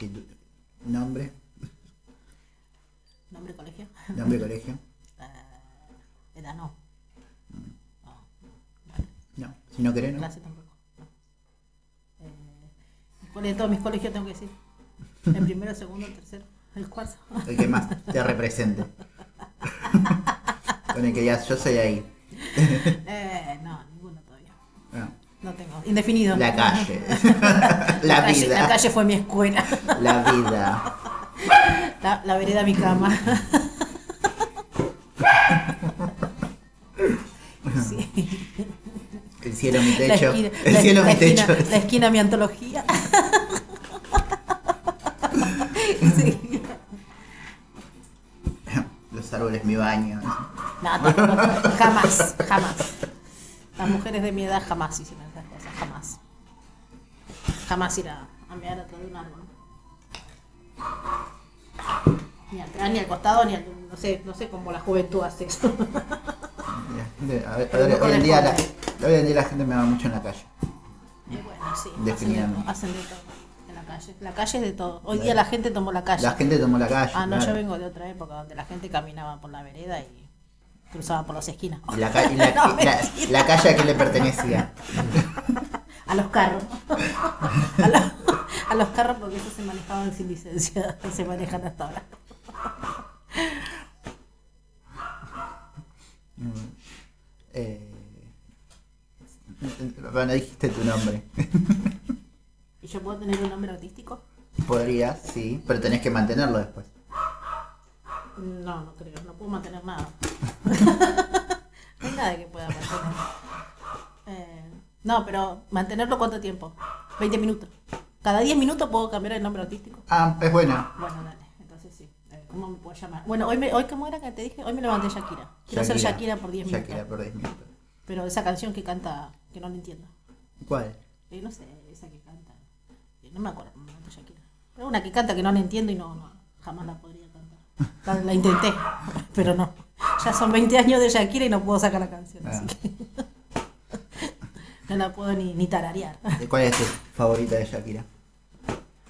¿Y tu nombre? ¿Nombre colegio? ¿Nombre colegio? Eh, edad no. No. Bueno, No. Si no querés, no. clase tampoco. No. Eh, ¿Cuál de todos mis colegios tengo que decir? El primero, el segundo, el tercero, el cuarto. El que más te represente. Con el que ya yo soy ahí. Eh, Indefinido. La calle. La, La calle, la vida. calle fue mi escuela. La vida. La, la vereda mi cama. Sí. El cielo mi La techo. esquina, El la- cielo la mi esquina- techo. la esquina mi antología. Sí. Los árboles mi baño. No, jamás, jamás. Las mujeres de mi edad jamás hicieron. Jamás ir a, a mirar atrás de un árbol. Ni atrás, ni al costado, ni al, no sé, no sé cómo la juventud hace eso. A ver, hoy, en día la, hoy en día la gente me va mucho en la calle. Y bueno, sí, hacen de, Definitivamente. todo, hacen de todo en la calle. La calle es de todo. Hoy día la gente tomó la calle. La gente tomó la calle. Ah, no, claro. yo vengo de otra época donde la gente caminaba por la vereda y cruzaba por las esquinas. Y la, ca- y la- No, la calle a que le pertenecía. A los carros. A los, a los carros porque esos se manejaban sin licencia. Se manejan hasta ahora. Eh, bueno, dijiste tu nombre. ¿Y yo puedo tener un nombre artístico? Podrías, sí, pero tenés que mantenerlo después. No, no creo. No puedo mantener nada. no hay nada que pueda mantener. No, pero ¿mantenerlo cuánto tiempo? 20 minutos. Cada 10 minutos puedo cambiar el nombre artístico. Ah, es buena. Bueno, dale, entonces sí. ¿Cómo me puedo llamar? Bueno, hoy, me, hoy ¿cómo era que te dije? Hoy me levanté Shakira. Quiero ser Shakira por 10 minutos. Shakira por 10 minutos. Pero esa canción que canta, que no la entiendo. ¿Cuál? Eh, no sé, esa que canta. eh, No me acuerdo cómo canta Shakira. Pero una que canta que no la entiendo y no, no jamás la podría cantar. La, la intenté, pero no. Ya son 20 años de Shakira y no puedo sacar la canción. Así Ah. que no la puedo ni, ni tararear. ¿Y ¿Cuál es tu favorita de Shakira?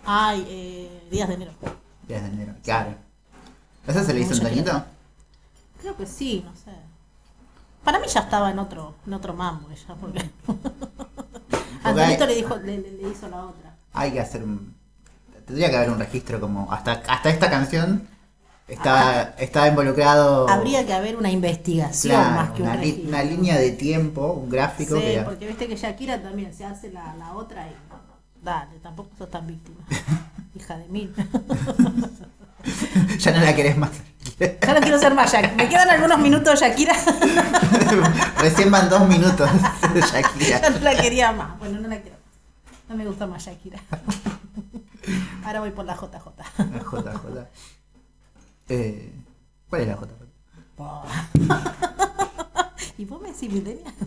Ay, eh, Días de enero. Días de enero. Claro. ¿Esa se le hizo un Como Shakira. tonito? Creo que sí, no sé. Para mí ya estaba en otro, en otro mambo ella, porque. Antonito le dijo, le, le- le hizo la otra. Hay que hacer un. Tendría que haber un registro como. Hasta, hasta esta canción estaba, estaba involucrado. Habría que haber una investigación claro, más que un una, li- una línea de tiempo, un gráfico Sí, que. porque viste que Shakira también se hace la, la otra y dale, tampoco sos tan víctima. Hija de mí. ya no la querés más. Ya no quiero ser más Shakira. Me quedan algunos minutos Shakira. Recién van dos minutos Shakira. ya no la quería más. Bueno, no la quiero. No me gusta más Shakira. Ahora voy por la JJ. La JJ. Eh, ¿Cuál es la JJ? Po. ¿Y vos me decís milenia?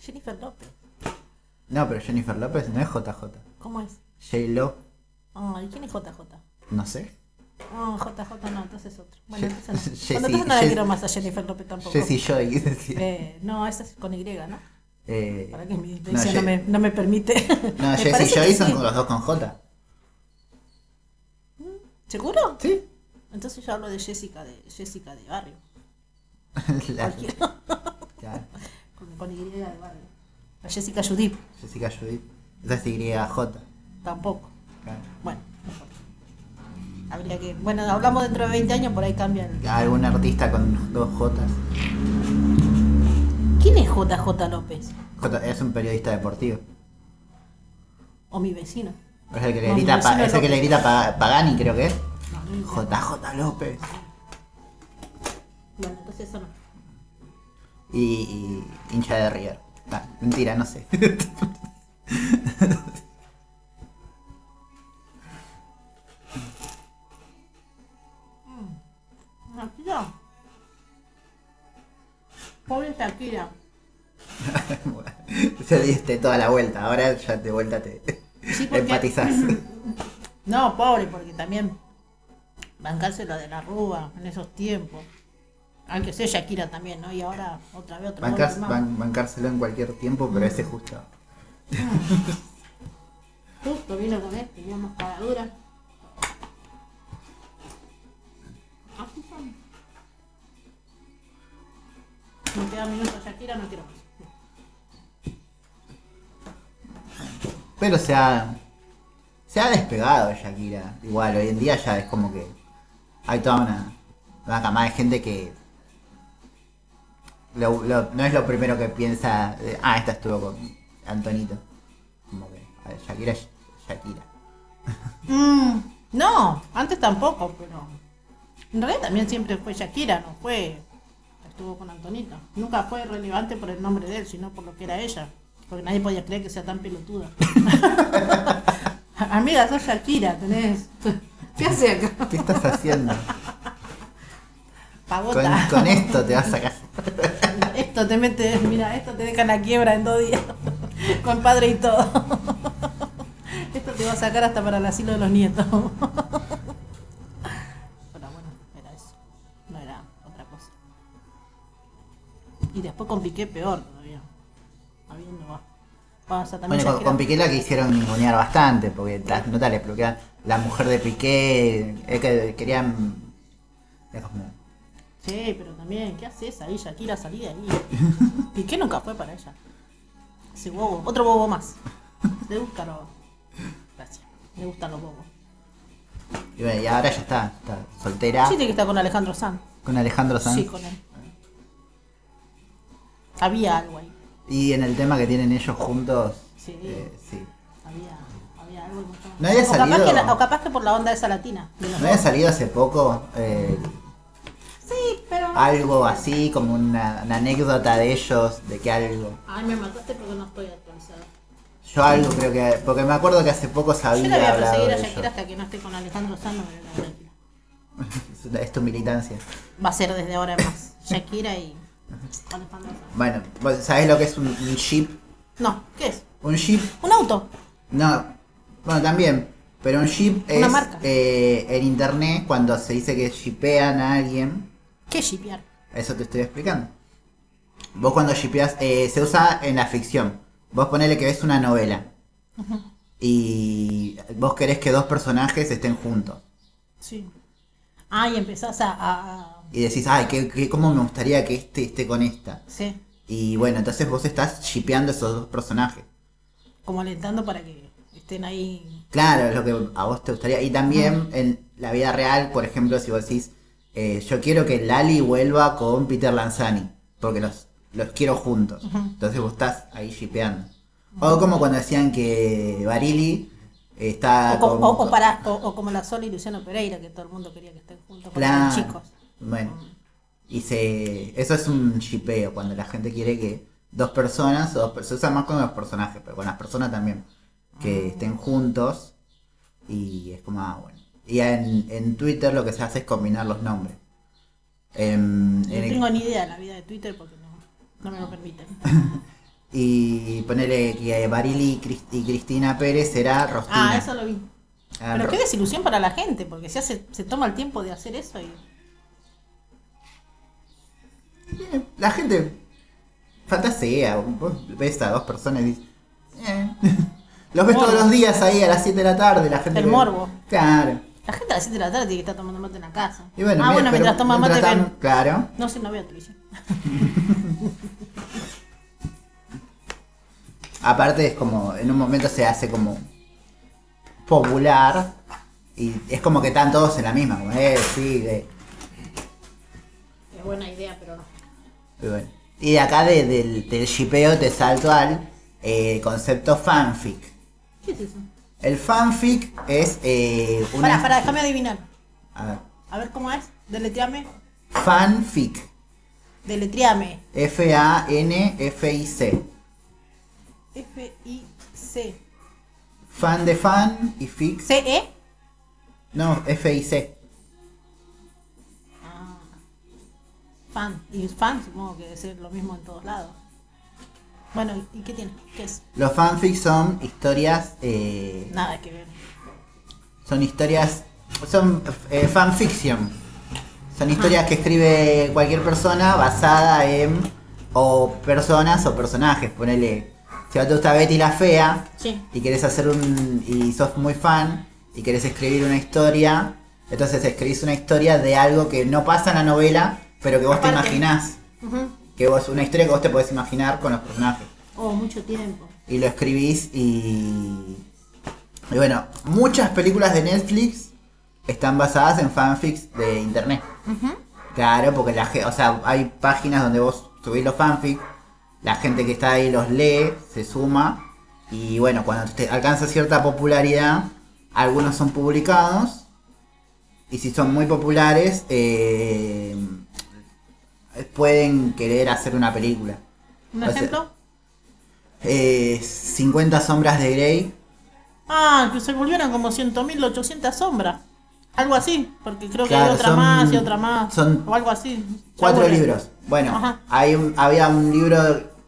Jennifer López. No, pero Jennifer López no es JJ. ¿Cómo es? J-Lo, Ay, ¿quién es JJ? no sé. Oh, JJ no, entonces otro. Bueno, Je- entonces no. Bueno, entonces no la quiero más a Jennifer López tampoco. Jessie Joy. Eh, no, esa es con Y, ¿no? Eh, Para que mi no, no, me, no me permite. no, parece Joy son sí. los dos con J. ¿Seguro? ¿Sí? Entonces yo hablo de Jessica de Jessica de barrio. Claro. con, con Y de barrio. La Jessica Judith, Jessica Judith. Esa es YJ. tampoco. Claro. Bueno. Habría que. Bueno, hablamos dentro de 20 años, por ahí cambia el. Algún artista con dos J. ¿Quién es JJ López? J es un periodista deportivo. O mi vecino. Es el que le grita, Pa- es el que le grita Pa- Pagani, creo que es. JJ López. Bueno, entonces eso no. Y, y hincha de River. Ah, mentira, no sé. Shakira. Pobre Shakira. Bueno, ya diste toda la vuelta, ahora ya de vuelta te Sí, porque- empatizás. No, pobre, porque también bancarse lo de la Rúa en esos tiempos. Aunque sea Shakira también, ¿no? Y ahora otra vez golpe más. ban- bancárselo en cualquier tiempo, pero ese justo. Justo vino con este, digamos, cara dura. Me queda minutos Shakira, no quiero más. Pero se ha, se ha despegado de Shakira. Igual, hoy en día ya es como que hay toda una, una camada de gente que no es lo primero que piensa, de, ah, esta estuvo con Antonito. Como que, Shakira Shakira. Mm, no, antes tampoco, pero. En realidad también siempre fue Shakira, no fue. Estuvo con Antonito. Nunca fue relevante por el nombre de él, sino por lo que era ella. Porque nadie podía creer que sea tan pelotuda. Amiga, sos Shakira, tenés. ¿Qué haces acá? ¿Qué estás haciendo? Con, Pagota. con esto te vas a casa. Esto te mete, mira, esto te deja en la quiebra en dos días. Con padre y todo. Esto te va a sacar hasta para el asilo de los nietos. Pero bueno, era eso. No era otra cosa. Y después con Piqué peor. Habiendo va. Pasa también Bueno, con, con Piqué la quisieron ningunear bastante, porque las notas le explicaban la mujer de Piqué, es que querían... Sí, pero también, ¿qué haces ahí, Shakira? Salí de ahí. Piqué nunca fue para ella. Ese bobo, otro bobo más. Le gusta lo. Gracias. Le gustan los bobos. Y, bueno, y ahora ya está, está soltera Sí, tiene que estar con Alejandro Sanz. con Alejandro Sanz. Sí, con él. Había algo ahí. Y en el tema que tienen ellos juntos, Sí. eh, sí. Había, había algo. mucho. No había o, capaz salido- que la- o capaz que por la onda esa latina. ¿No había dos. salido hace poco eh, Sí, pero. algo así, como una, una anécdota de ellos, de que algo... Ay, me mataste porque no estoy actualizada. Yo algo creo que... Porque me acuerdo que hace poco se Yo la voy a perseguir a Shakira hasta que no esté con Alejandro Sanz. No me voy a quedar tranquila. Es tu militancia. Va a ser desde ahora en más. Shakira y Bueno, ¿vos ¿sabés lo que es un, un ship? No, ¿qué es? Un ship Un auto. No, bueno, también. Pero un ship Una es marca. eh, en internet cuando se dice que shipean a alguien. ¿Qué shipear? Eso te estoy explicando. Vos cuando shipeas, eh, se usa en la ficción. Vos ponele que ves una novela. Y vos querés que dos personajes estén juntos. Sí. Ah, y empezás a- Y decís, ay, ¿qué, qué- cómo me gustaría que este esté con esta? Sí. Y bueno, entonces vos estás shipeando esos dos personajes. Como alentando para que estén ahí. Claro, es lo que a vos te gustaría. Y también en la vida real, por ejemplo, si vos decís, eh, yo quiero que Lali vuelva con Peter Lanzani, porque los, los quiero juntos. Entonces vos estás ahí shipeando. O como cuando decían que Barili está O, con... o- o para, o, o como la Sol y Luciano Pereira, que todo el mundo quería que estén juntos eran Claro. chicos. Bueno, y se... Eso es un shipeo, cuando la gente quiere que dos personas, o dos, se usa más con los personajes, pero con las personas también, que estén juntos y es como, ah, bueno. Y en, en Twitter lo que se hace es combinar los nombres. Em, No en el- tengo ni idea de la vida de Twitter porque no, no me lo permiten. y ponerle que Barili y, Cris- y Cristina Pérez era Rostina. Ah, eso lo vi. Eran Pero Ro- qué desilusión para la gente, porque se hace, se toma el tiempo de hacer eso y. Eh, La gente fantasea. Vos ves a dos personas y dices, eh. Los ves Morbo. todos los días ahí a las 7 de la tarde. La gente El ve- morbo. Claro. La gente a las 7 de la tarde tiene que estar tomando mate en la casa. Y bueno, ah, mira, bueno, mientras toma mate ven. tan- Claro. No sé, no veo televisión. Aparte es como, en un momento se hace como popular y es como que están todos en la misma, como, eh, sí. Es buena idea, pero no. Y bueno. Y de acá de- del, del shipeo te salto al eh, concepto fanfic. ¿Qué es eso? El fanfic es eh, una... Pará, pará, déjame adivinar. A ver. A ver cómo es. Deletreame. Fanfic. Deletreame. F-A-N-F-I-C. F-I-C. Fan de fan y fic. C-E. No, F-I-C. Fan. Y fan supongo que debe ser lo mismo en todos lados. Bueno, ¿y qué tiene? ¿Qué es? Los fanfics son historias... eh, Nada que ver. son historias... Son eh, fanfiction. Son historias que escribe cualquier persona basada en... O personas o personajes. Ponele... Si a te gusta Betty la Fea Sí. y querés hacer un. y sos muy fan y querés escribir una historia, entonces escribís una historia de algo que no pasa en la novela, pero que vos te imaginás. Que vos, una historia que vos te podés imaginar con los personajes. Oh, mucho tiempo. Y lo escribís y. Y bueno, muchas películas de Netflix están basadas en fanfics de internet. Claro, porque la o sea, hay páginas donde vos subís los fanfics, la gente que está ahí los lee, se suma, y bueno, cuando te alcanza cierta popularidad, algunos son publicados, y si son muy populares, eh, pueden querer hacer una película. ¿Un O sea, ejemplo? Eh, 50 sombras de Grey, Ah, que se volvieron como 100.000, 800 sombras. Algo así, porque creo que hay otra son- más y otra más. son o algo así. Cuatro Seguro. libros. Bueno, Ajá. hay un- había un libro,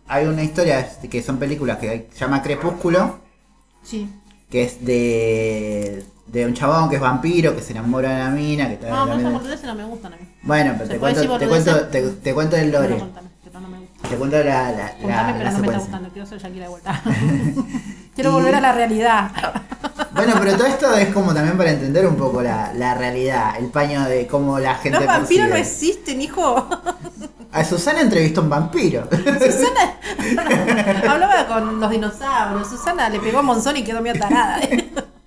hay una historia que son películas que se llama Crepúsculo, Sí. Que es de, de un chabón que es vampiro, que se enamora de la mina, que está No, pero esas boludeces no me gustan a mí. Bueno, pero ¿Se te cuento, te, cuento, te, te cuento el lore, contame, pero no te cuento la, la, Contame, la- pero la no me está gustando. Quiero ser Shakira de vuelta. Quiero Y- volver a la realidad. Bueno, pero todo esto es como también para entender un poco la, la realidad, el paño de cómo la gente Los vampiros no percibe. existen, hijo. A Susana entrevistó a un vampiro. Susana hablaba con los dinosaurios. Susana le pegó a Monzón y quedó medio tarada.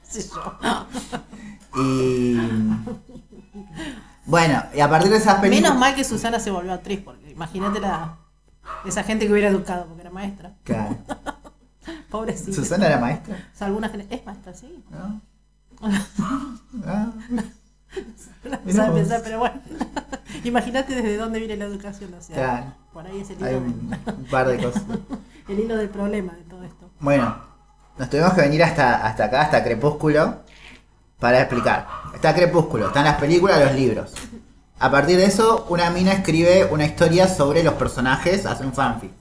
Sí, yo. y bueno, y a partir de esas películas... Menos mal que Susana se volvió actriz, porque imagínate la, esa gente que hubiera educado, porque era maestra. Claro. Pobrecita. Susana era maestra, O sea, alguna gente. Es maestra, sí. ¿no? Ah, Vos. pensar, pero bueno. Imagínate desde dónde viene la educación. O sea, Claro. por ahí es el hay hilo, un, un par de cosas. el hilo del problema de todo esto. Bueno, nos tuvimos que venir hasta, hasta acá, hasta Crepúsculo, para explicar. Está Crepúsculo, están las películas, los libros. A partir de eso, una mina escribe una historia sobre los personajes, hace un fanfic.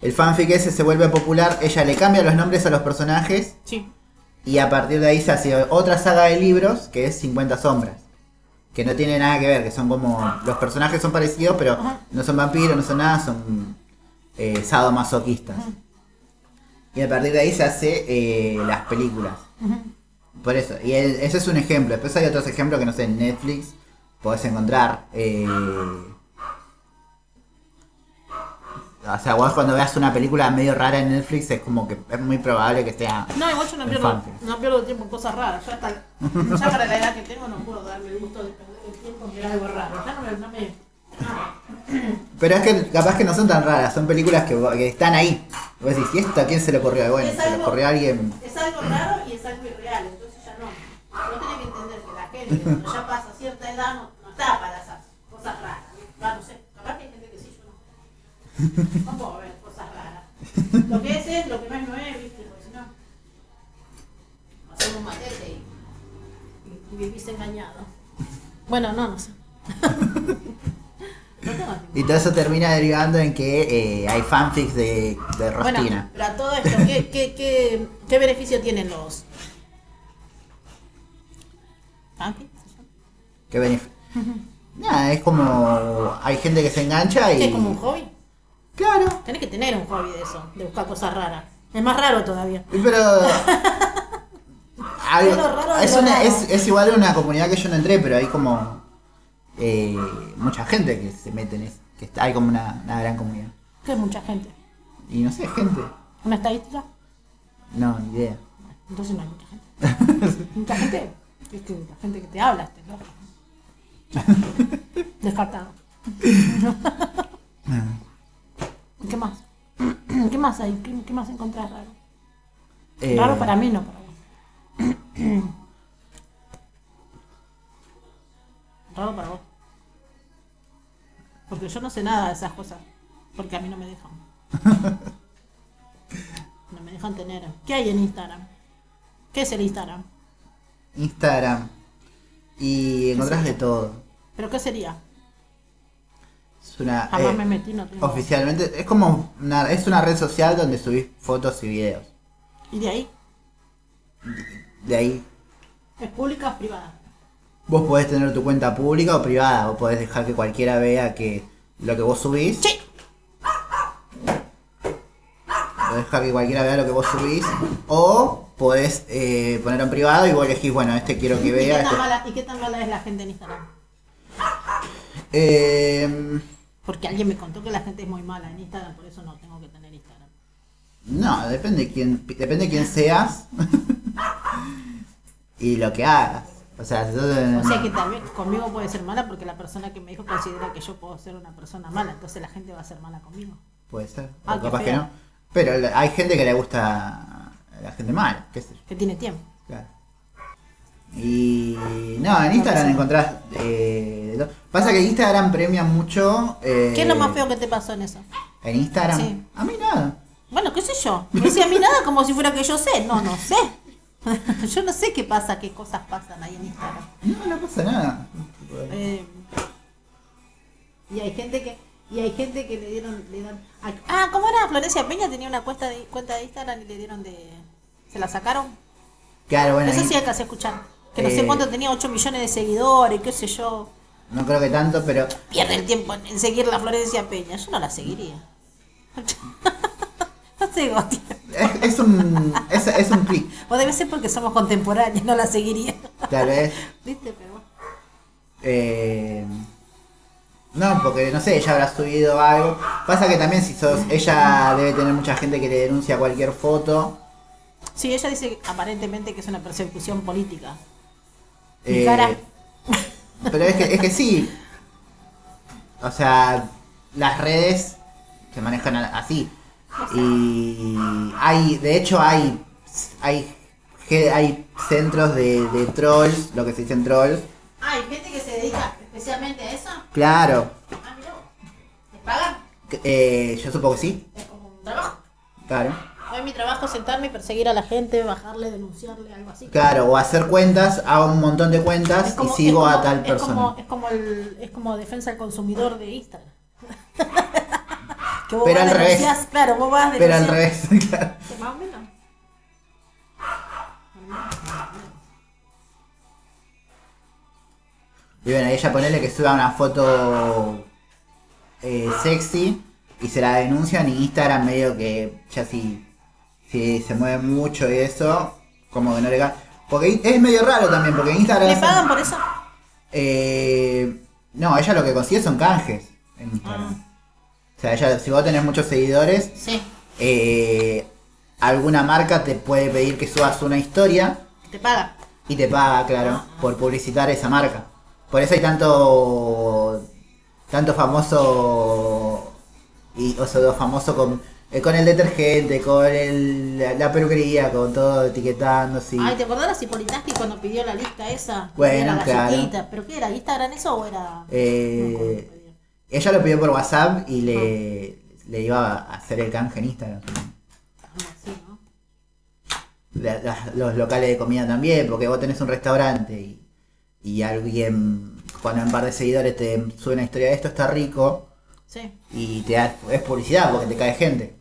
El fanfic ese se vuelve popular, ella le cambia los nombres a los personajes Sí. Y a partir de ahí se hace otra saga de libros que es 50 sombras. Que no tiene nada que ver, que son como... Los personajes son parecidos, pero no son vampiros, no son nada, son eh, sadomasoquistas. Y a partir de ahí se hace eh, las películas. Por eso, y el- ese es un ejemplo. Después hay otros ejemplos que no sé, en Netflix podés encontrar. eh, o sea, vos cuando veas una película medio rara en Netflix es como que es muy probable que sea... No, igual yo no pierdo, no pierdo tiempo en cosas raras. Ya, está, ya para la edad que tengo no puedo darme el gusto de perder el tiempo en mirar algo raro. Ya no me. No me. Pero es que capaz que no son tan raras, son películas que, que están ahí. Vos decís, ¿y esto a quién se le ocurrió? Bueno, Es se le algo- ocurrió a alguien... Es algo raro y es algo irreal, entonces ya no. Vos tenés que entender que la gente cuando ya pasa cierta edad no, no está para esas cosas raras. Va, no sé, capaz que hay gente que sí, yo no. Puedo ver cosas raras. Lo que es es, lo que no es no es, viste, porque si no. Hacemos un matete y, y vivís engañado. Bueno, no, no sé. Y todo eso termina derivando en que eh, hay fanfics de, de Bueno, Rostina. pero a todo esto, ¿qué, qué, qué, qué beneficio tienen los fanfics? ¿Qué beneficio? Nada, es como... Hay gente que se engancha y... ¿Qué es como un hobby? Claro. Tenés que tener un hobby de eso, de buscar cosas raras. Es más raro todavía. Pero. algo- Es raro es, una- es- es igual una comunidad que yo no entré, pero hay como. eh, mucha gente que se mete en eso. Que hay como una, una gran comunidad. Que es mucha gente. Y no sé, gente. ¿Una estadística? No, ni idea. Entonces no hay mucha gente. mucha gente. Es que la gente que te habla, este loco. Descartado. ¿Qué más? ¿Qué más hay? ¿Qué, qué más encontrás raro? Eh, Raro para mí, no para vos. Raro para vos. Porque yo no sé nada de esas cosas. Porque a mí no me dejan. No me dejan tener. ¿Qué hay en Instagram? ¿Qué es el Instagram? Instagram. Y encontrás de todo. ¿Pero qué sería? Es una. Jamás eh, me metí, no tengo. Oficialmente, es como una, es una red social donde subís fotos y videos. ¿Y de ahí? De ahí ¿Es pública o privada? vos podés tener tu cuenta pública o privada, o podés dejar que cualquiera vea que lo que vos subís. ¡Sí! Podés dejar que cualquiera vea lo que vos subís. O podés eh, ponerlo en privado y vos elegís, bueno, este quiero que ¿Y, vea. qué este- mala, ¿Y qué tan mala es la gente en Instagram? Eh, Porque alguien me contó que la gente es muy mala en Instagram, por eso no tengo que tener Instagram. no, depende quién, depende quién seas y lo que hagas. O sea, si sos- O sea que también conmigo puede ser mala porque la persona que me dijo considera que yo puedo ser una persona mala, entonces la gente va a ser mala conmigo. puede ser, o Ah, qué capaz que feo. no. Pero hay gente que le gusta a la gente mala, qué sé yo. Que tiene tiempo. Y no, en Instagram sé. encontrás. eh. Pasa que Instagram premia mucho. eh, ¿Qué es lo más feo que te pasó en eso? En Instagram. Sí. A mí nada. Bueno, qué sé yo. Me decía a mí nada como si fuera que yo sé. No, no sé. yo no sé qué pasa, qué cosas pasan ahí en Instagram. No, no pasa nada. Eh, y hay gente que y hay gente que le dieron le dan ah cómo era Florencia Peña tenía una cuenta de cuenta de Instagram y le dieron de se la sacaron Claro, bueno. eso ahí- sí alcancé a escuchar que no sé Eh. cuánto tenía 8 millones de seguidores qué sé yo No creo que tanto, pero. pierde el tiempo en, seguir la Florencia Peña yo no la seguiría no sé Gotti. Es, es un. Es, es un clic. o debe ser porque somos contemporáneos no la seguiría Tal vez. viste pero bueno. Eh, no, porque no sé, ella habrá subido algo. Pasa que también si sos. Ella debe tener mucha gente que le denuncia cualquier foto. sí ella dice aparentemente que es una persecución política Eh, cara. Pero es que, es que sí. O sea, las redes se manejan así. Y hay, de hecho hay, hay, hay centros de, de trolls, lo que se dicen trolls. Ah, hay gente que se dedica especialmente a eso. Claro, Ah, mira. ¿Les pagan? eh, yo supongo que sí, Es como un trabajo. claro. Hoy mi trabajo es sentarme y perseguir a la gente, bajarle, denunciarle, algo así. Claro, o hacer cuentas, hago un montón de cuentas como- y sigo a tal es persona. Como, es, como el, es como defensa del consumidor de Instagram. que vos Pero vas, al revés. Claro, vos vas Pero al revés, claro. Más o menos. Y bueno, ella ponele que suba una foto eh, sexy y se la denuncian y Instagram medio que ya si, si se mueve mucho y eso, como que no le. Porque es medio raro también, porque Instagram... ¿Le pagan por eso? Eh, no, ella lo que consigue son canjes en Instagram. O sea, ella, si vos tenés muchos seguidores, Sí. eh, alguna marca te puede pedir que subas una historia ¿Te pagan? y te paga, claro, por publicitar esa marca. Por eso hay tanto tanto famoso y o sea, famoso con eh, con el detergente, con el, la, la peluquería, con todo etiquetando así. Ay, ¿te acordás de Cipolitaski cuando pidió la lista esa? Bueno, Era la claro. galletita. ¿Pero qué era? ¿Instagram eso o era.? Eh, ella lo pidió por WhatsApp y le, le iba a hacer el canje en Instagram. Algo así, ¿no? La- la- los locales de comida también, porque vos tenés un restaurante y, y alguien con un par de seguidores te sube una historia de esto está rico Sí. y te da, es publicidad porque te cae gente.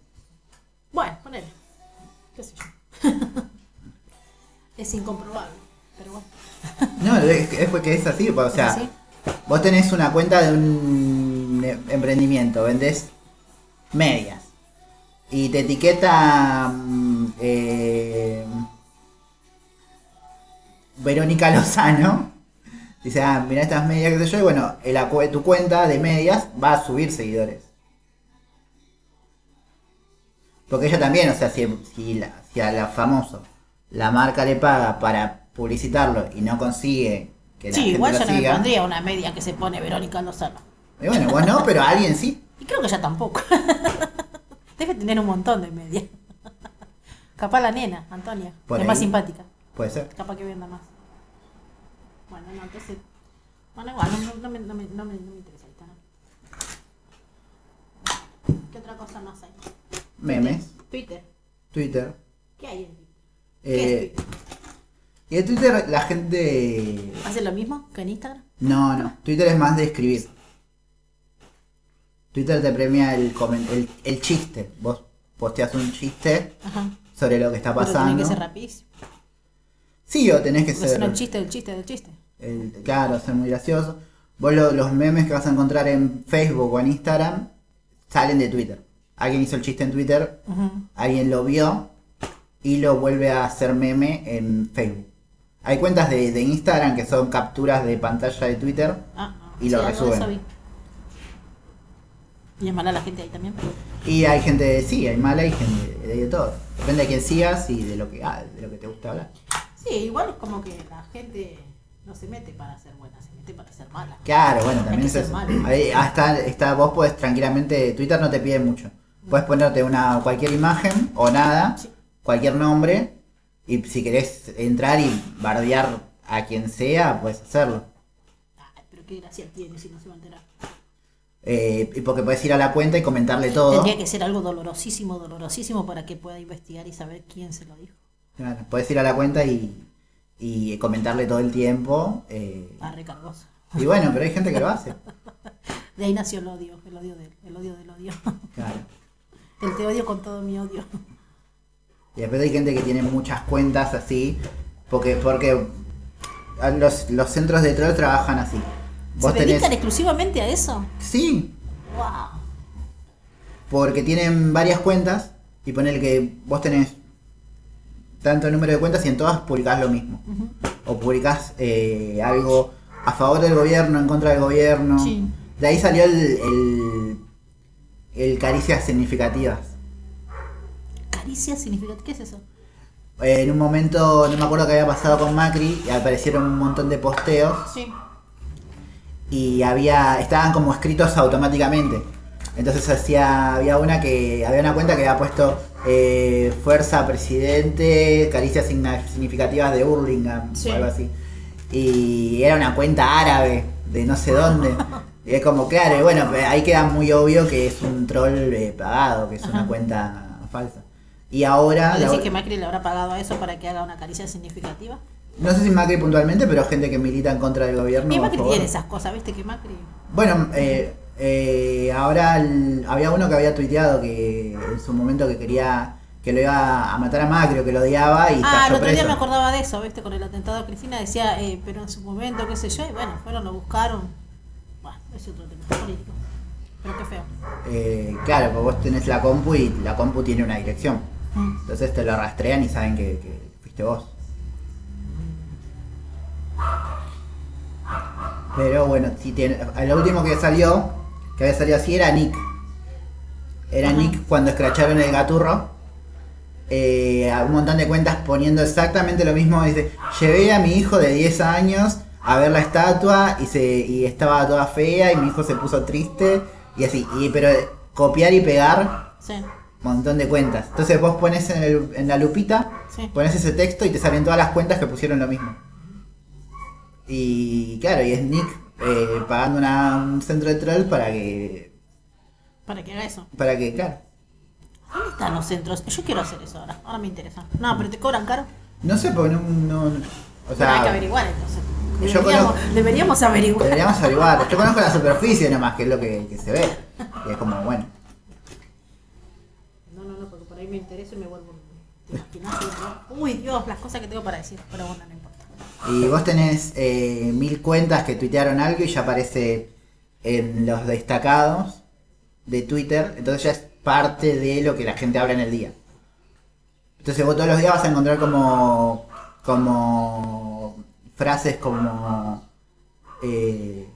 Bueno, ponele. ¿Qué sé yo? es incomprobable. Pero bueno. No, es, que- es porque es así, o sea, vos tenés una cuenta de un em- emprendimiento, vendés medias y te etiqueta mm, eh, Verónica Lozano. Dice, ah, mira estas medias que sé yo, y bueno, tu cuenta de medias va a subir seguidores. Porque ella también, o sea, si, si, la- si a la famoso la marca le paga para publicitarlo y no consigue que la Sí, gente igual lo yo no me siga, pondría una media que se pone Verónica Lozano. y bueno, vos no, pero alguien sí. Y creo que ella tampoco. Debe tener un montón de medias. Capaz la nena, Antonia. Por es más simpática. Puede ser. Capaz que venda más. Bueno, no, entonces. Bueno, igual, no, no, me, no, me, no, me, no me interesa. ¿Qué otra cosa más hay? Memes, Twitter. Twitter. ¿Qué hay en Twitter? ¿Qué Eh, es Twitter? y en Twitter la gente... ¿Hace lo mismo que en Instagram? No, no. Twitter es más de escribir. Twitter te premia el, el, el chiste. Vos posteas un chiste Ajá. sobre lo que está Pero pasando. tiene que ser rapidísimo. Sí, o tenés que Porque ser... es el chiste del chiste del chiste. el- claro, ser muy gracioso. Vos lo- los memes que vas a encontrar en Facebook o en Instagram salen de Twitter. Alguien hizo el chiste en Twitter, alguien lo vio y lo vuelve a hacer meme en Facebook. Hay cuentas de, de Instagram que son capturas de pantalla de Twitter Ah, ah, Y lo de resuben. Y es mala la gente ahí también. y hay gente, sí, hay mala y gente de, de todo. Depende de quién sigas y de lo que, ah, de lo que te gusta hablar. Sí, igual es como que la gente no se mete para ser buena, se mete para ser mala. Claro, bueno, también es eso. malo. Ahí, hasta, está, vos podés tranquilamente, Twitter no te pide mucho. Puedes ponerte una cualquier imagen o nada, Sí. cualquier nombre, y si querés entrar y bardear a quien sea, puedes hacerlo. Ay, pero qué gracia tiene si no se va a enterar. Eh, y porque puedes ir a la cuenta y comentarle todo. Tendría que ser algo dolorosísimo, dolorosísimo para que pueda investigar y saber quién se lo dijo. Claro, puedes ir a la cuenta y, y comentarle todo el tiempo. eh, Ah, recargoso. y bueno, pero hay gente que lo hace. De ahí nació el odio, el odio del, el odio del odio. Claro. El te odio con todo mi odio. Y después hay gente que tiene muchas cuentas así, porque porque a los, los centros de troll trabajan así. ¿Se Vos tenés... dedican exclusivamente a eso? Sí, ¡Wow! porque tienen varias cuentas y poner que vos tenés tanto número de cuentas y en todas publicás lo mismo. O publicás eh, algo a favor del gobierno, en contra del gobierno. Sí. De ahí salió el, el, el caricias significativas. Caricia significa. ¿Qué es eso? En un momento, no me acuerdo qué había pasado con Macri, y aparecieron un montón de posteos Sí. y había estaban como escritos automáticamente. Entonces hacía había una que había una cuenta que había puesto eh, fuerza presidente, caricias significativas de Hurlingham Sí. o algo así. Y era una cuenta árabe de no sé dónde. Y es como claro, y bueno, pues ahí queda muy obvio que es un troll eh, pagado, que es una cuenta falsa. Y ahora ¿No la- decís que Macri le habrá pagado a eso para que haga una caricia significativa? no sé si Macri puntualmente, pero gente que milita en contra del gobierno. y Macri tiene esas cosas, ¿viste? Que Macri. Bueno, eh, eh, ahora el- había uno que había tuiteado que en su momento que quería que lo iba a matar a Macri o que lo odiaba y Ah, el otro día me acordaba de eso, ¿viste? Con el atentado a Cristina decía, eh, pero en su momento, qué sé yo, y bueno, fueron, lo buscaron. Es otro tema político. Pero qué feo. Eh, claro, porque vos tenés la compu y la compu tiene una dirección. Mm. Entonces te lo rastrean y saben que, que fuiste vos. Pero bueno, si tiene, lo último que salió, que había salido así, era Nick. Era Ajá. Nick cuando escracharon el gaturro. Eh, un montón de cuentas poniendo exactamente lo mismo. Dice, llevé a mi hijo de 10 años a ver la estatua y, se, y estaba toda fea y mi hijo se puso triste. Y así, y, pero copiar y pegar Sí, montón de cuentas. Entonces vos pones en, el- en la lupita, sí. pones ese texto y te salen todas las cuentas que pusieron lo mismo. Y claro, y es Nick eh, pagando una- un centro de troll para que. Para que haga eso. para que, claro. ¿Dónde están los centros? Yo quiero hacer eso ahora. Ahora me interesa. No, pero te cobran caro. No sé, porque no. no- o Bueno, hay que sea, averiguar entonces. Deberíamos, conozco- deberíamos averiguar. deberíamos averiguar. Yo conozco la superficie nomás, que es lo que, que se ve. Y es como, bueno. No, no, no, porque por ahí me interesa y me vuelvo. ¿Te imaginas? Uy, Dios, las cosas que tengo para decir. Pero bueno, no importa. Y vos tenés eh, mil cuentas que tuitearon algo y ya aparece en los destacados de Twitter, entonces ya es parte de lo que la gente habla en el día. Entonces vos todos los días vas a encontrar como como frases como eh,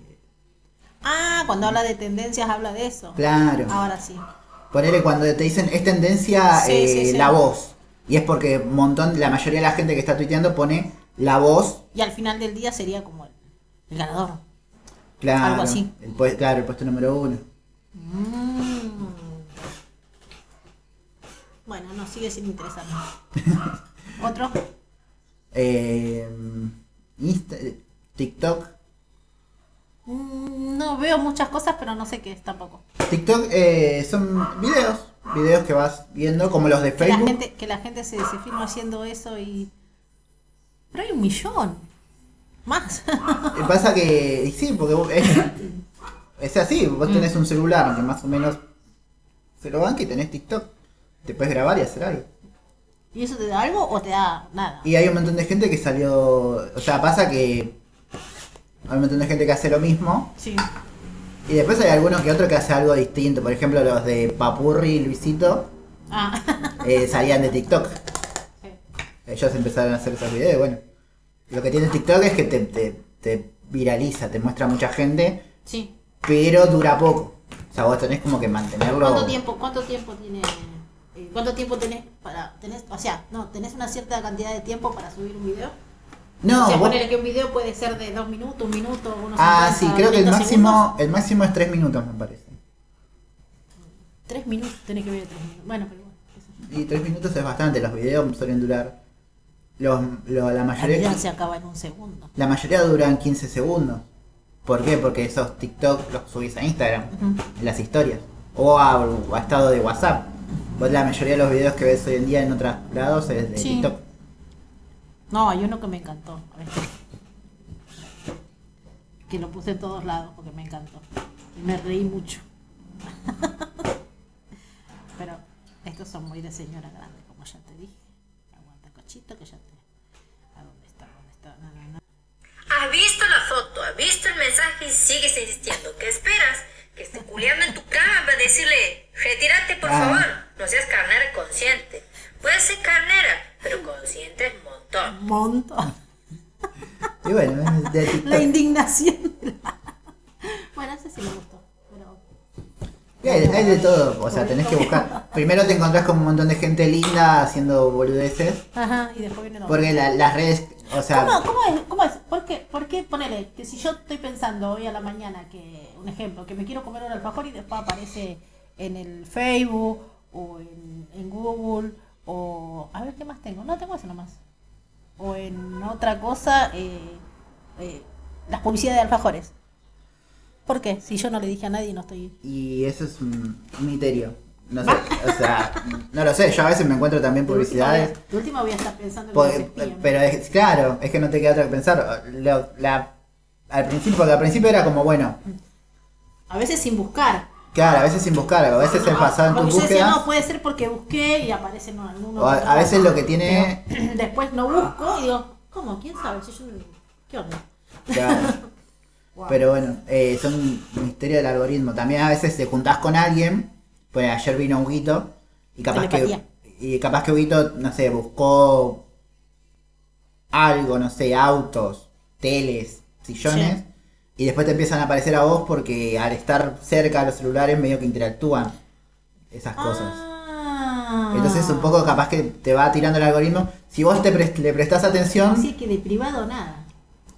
Ah, cuando habla de tendencias habla de eso. claro, Ahora sí. ponele cuando te dicen es tendencia Sí, eh, sí, sí. la voz y es porque un montón, la mayoría de la gente que está tuiteando pone la voz Y al final del día sería como el, el ganador. Claro, Algo así. El, claro, el puesto número uno. Mm. Bueno, no, sigue sin interesarme. ¿Otro? Eh, Insta- TikTok. Mm, No veo muchas cosas, pero no sé qué es tampoco. TikTok eh, son videos, videos que vas viendo como los de Que la Facebook. gente, que la gente se, se filma haciendo eso y. Pero hay un millón. Más. Eh, Pasa que, sí, porque vos- es, es así, vos tenés un celular que más o menos se lo banca y tenés TikTok. Te puedes grabar y hacer algo. ¿Y eso te da algo o te da nada? Y hay un montón de gente que salió, o sea, pasa que hay un montón de gente que hace lo mismo Sí. Y después hay alguno que otro que hace algo distinto. Por ejemplo, los de Papurri y Luisito Ah, eh, salían de TikTok. sí. Ellos empezaron a hacer esos videos bueno. Lo que tiene TikTok es que te, te, te viraliza, te muestra a mucha gente, Sí. pero dura poco. O sea, vos tenés como que mantenerlo. ¿Cuánto tiempo, cuánto tiempo tiene, eh, cuánto tiempo tenés para, tenés, o sea, no, tenés una cierta cantidad de tiempo para subir un video? No, o sea, vos- ponele que un video puede ser de dos minutos, un minuto, unos Ah, 50, sí, creo que el 30 máximo, segundos. el máximo es 3 minutos, me parece. Tres minutos, tenés que ver tres minutos. Bueno, pero bueno. Y 3 minutos es bastante, los videos suelen durar. Los, lo- la mayoría. se acaba en un segundo. La mayoría duran 15 segundos. ¿Por qué? Porque esos TikTok los subís a Instagram, las historias. O a, a estado de WhatsApp. Vos la mayoría de los videos que ves hoy en día en otros lados es de Sí. TikTok. No, hay uno que me encantó. Que lo puse en todos lados porque me encantó. Y me reí mucho. Pero estos son muy de señora grande, como ya te dije. Aguanta cochito que ya te. ¿A dónde está? ¿Dónde está? No, no, no. Has visto la foto, has visto el mensaje y sigues insistiendo. ¿Qué esperas? Que esté culiando en tu cama para decirle, retírate por Ah. favor. No seas carnera consciente. Puedes ser carnera, pero consciente es un montón. Un montón. Y bueno, es de. La indignación. Bueno, ese sí me gustó. Pero. Y hay, hay de todo, o sea, tenés que buscar. Primero te encontrás con un montón de gente linda haciendo boludeces. Ajá, y después viene Porque la- las redes, o sea, ¿Cómo, cómo es? ¿Cómo es? ¿Por qué, ¿Por qué ponele que si yo estoy pensando hoy a la mañana que, un ejemplo, que me quiero comer un alfajor y después aparece en el Facebook o en, en Google o... A ver, ¿qué más tengo? No, tengo eso nomás. O en otra cosa, eh, eh, las publicidades de alfajores. ¿Por qué? Si yo no le dije a nadie y no estoy... y eso es un misterio. No sé, o sea, no lo sé, yo a veces me encuentro también publicidades. De última voy a estar pensando en espían. pero es claro, es que no te queda otra que pensar. Lo- la- al principio, porque al principio era como, bueno, A veces sin buscar. claro, a veces sin buscar, a veces es basado en decía, búsquedas. no, puede ser porque busqué y aparece no, en uno O a, no. veces lo que tiene. Pero después no busco y digo, ¿cómo? ¿Quién sabe? Si yo no- ¿Qué onda? Claro. Wow. Pero bueno, eh, son un misterio del algoritmo. También a veces te juntás con alguien, pues ayer vino Huguito y capaz que y capaz que Huguito, no sé, buscó algo, no sé, autos, teles, sillones, Sí. y después te empiezan a aparecer a vos porque al estar cerca de los celulares medio que interactúan esas cosas. Ah. Entonces un poco capaz que te va tirando el algoritmo. Si vos te pres- le prestás atención Así que de privado nada.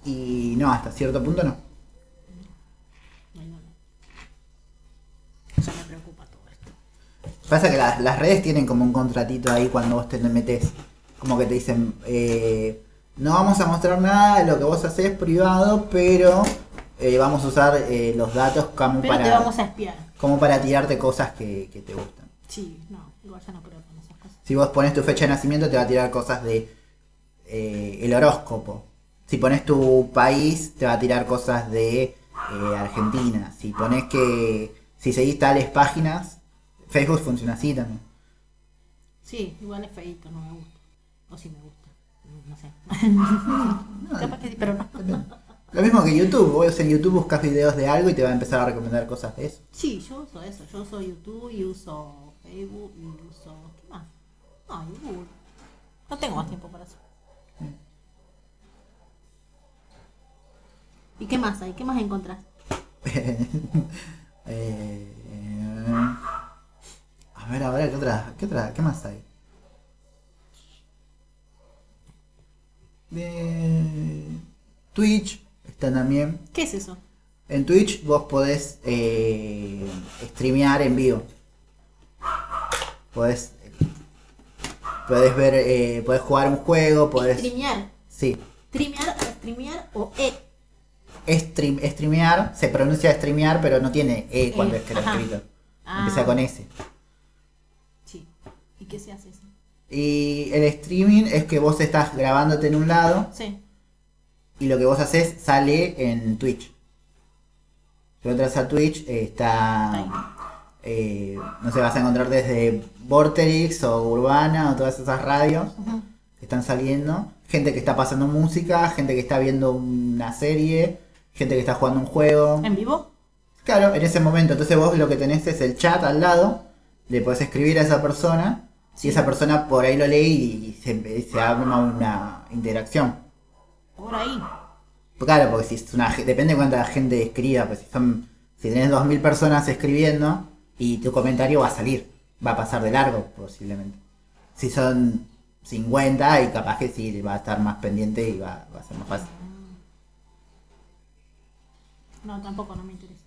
y no, hasta cierto punto. No, no, no. Ya me preocupa todo esto. Pasa que las, las redes tienen como un contratito ahí cuando vos te metes. Como que te dicen, eh, no vamos a mostrar nada de lo que vos haces privado, pero eh, vamos a usar eh, los datos como Pero para, te vamos a espiar. como para tirarte cosas que, que te gustan. Sí, no, igual ya no creo con esas cosas. Si vos pones tu fecha de nacimiento te va a tirar cosas de eh, el horóscopo. Si pones tu país te va a tirar cosas de eh, Argentina. Si pones que si seguís tales páginas, Facebook funciona así también. Sí, igual es feito, no me gusta. O sí me gusta. No sé. Capaz que sí, pero no. Lo mismo que YouTube, vos en YouTube buscas videos de algo y te va a empezar a recomendar cosas de eso. Sí, yo uso eso. Yo uso YouTube y uso Facebook y uso. ¿Qué más? No, Google. No tengo más tiempo para eso. ¿Y qué más hay? ¿Qué más encontrás? Eh, a ver, a ver, ¿qué otra, qué otra, qué más hay? De Twitch está también. ¿Qué es eso? En Twitch vos podés eh, streamear en vivo. Podés, podés ver, eh, podés jugar un juego, podés... Streamear. Sí, Streamear, streamear o E. Stream, streamear, se pronuncia streamear, pero no tiene E cuando Eh, es que lo escrito. Ah. Empieza con S. Sí. ¿Y qué se hace eso? Y el streaming es que vos estás grabándote en un lado Sí. y lo que vos haces sale en Twitch. Si entras a Twitch, eh, está. Eh, no sé, vas a encontrar desde Vorterix o Urbana o todas esas radios que están saliendo. Gente que está pasando música, gente que está viendo una serie, gente que está jugando un juego. ¿En vivo? Claro, en ese momento. Entonces vos lo que tenés es el chat al lado, le podés escribir a esa persona, y esa persona por ahí lo lee y se, se arma una interacción. Por ahí. Claro, porque si es una, depende de cuánta gente escriba, pues si son, si tenés 2000 personas escribiendo y tu comentario va a salir, va a pasar de largo posiblemente. Si son 50 y capaz que sí va a estar más pendiente y va, va a ser más fácil. No, tampoco, no me interesa.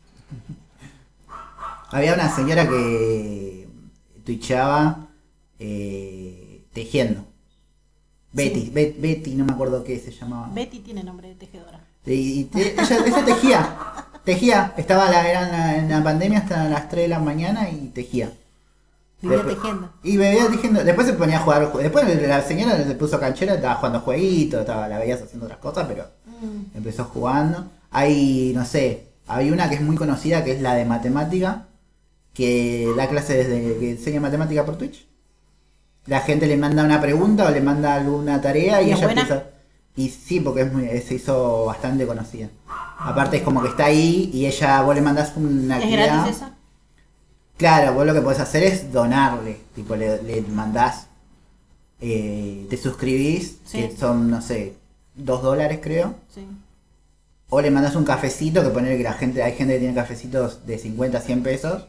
Había una señora que twitchaba eh, tejiendo. Betty, Bet- Betty, no me acuerdo qué se llamaba. Betty tiene nombre de tejedora. Y, y te- ella, ella tejía, tejía, estaba la, era en, la, en la pandemia hasta las 3 de la mañana y tejía. Vivía tejiendo. Y bebía tejiendo, después se ponía a jugar, después la señora se puso canchera, estaba jugando jueguitos, estaba, la veías haciendo otras cosas, pero Mm. empezó jugando. Hay, no sé, hay una que es muy conocida que es la de matemática, que da clases de, que enseña matemática por Twitch. La gente le manda una pregunta o le manda alguna tarea y, ¿Y es ella buena? empieza. Y sí, porque es muy, se hizo bastante conocida. Aparte es como que está ahí y ella, vos le mandás una ¿Es actividad. gratis esa? Claro, vos lo que podés hacer es donarle. Tipo, le, le mandás, eh, te suscribís, Sí. que son, no sé, dos dólares creo. Sí. O le mandás un cafecito, que poner que la gente, hay gente que tiene cafecitos de 50 a 100 pesos.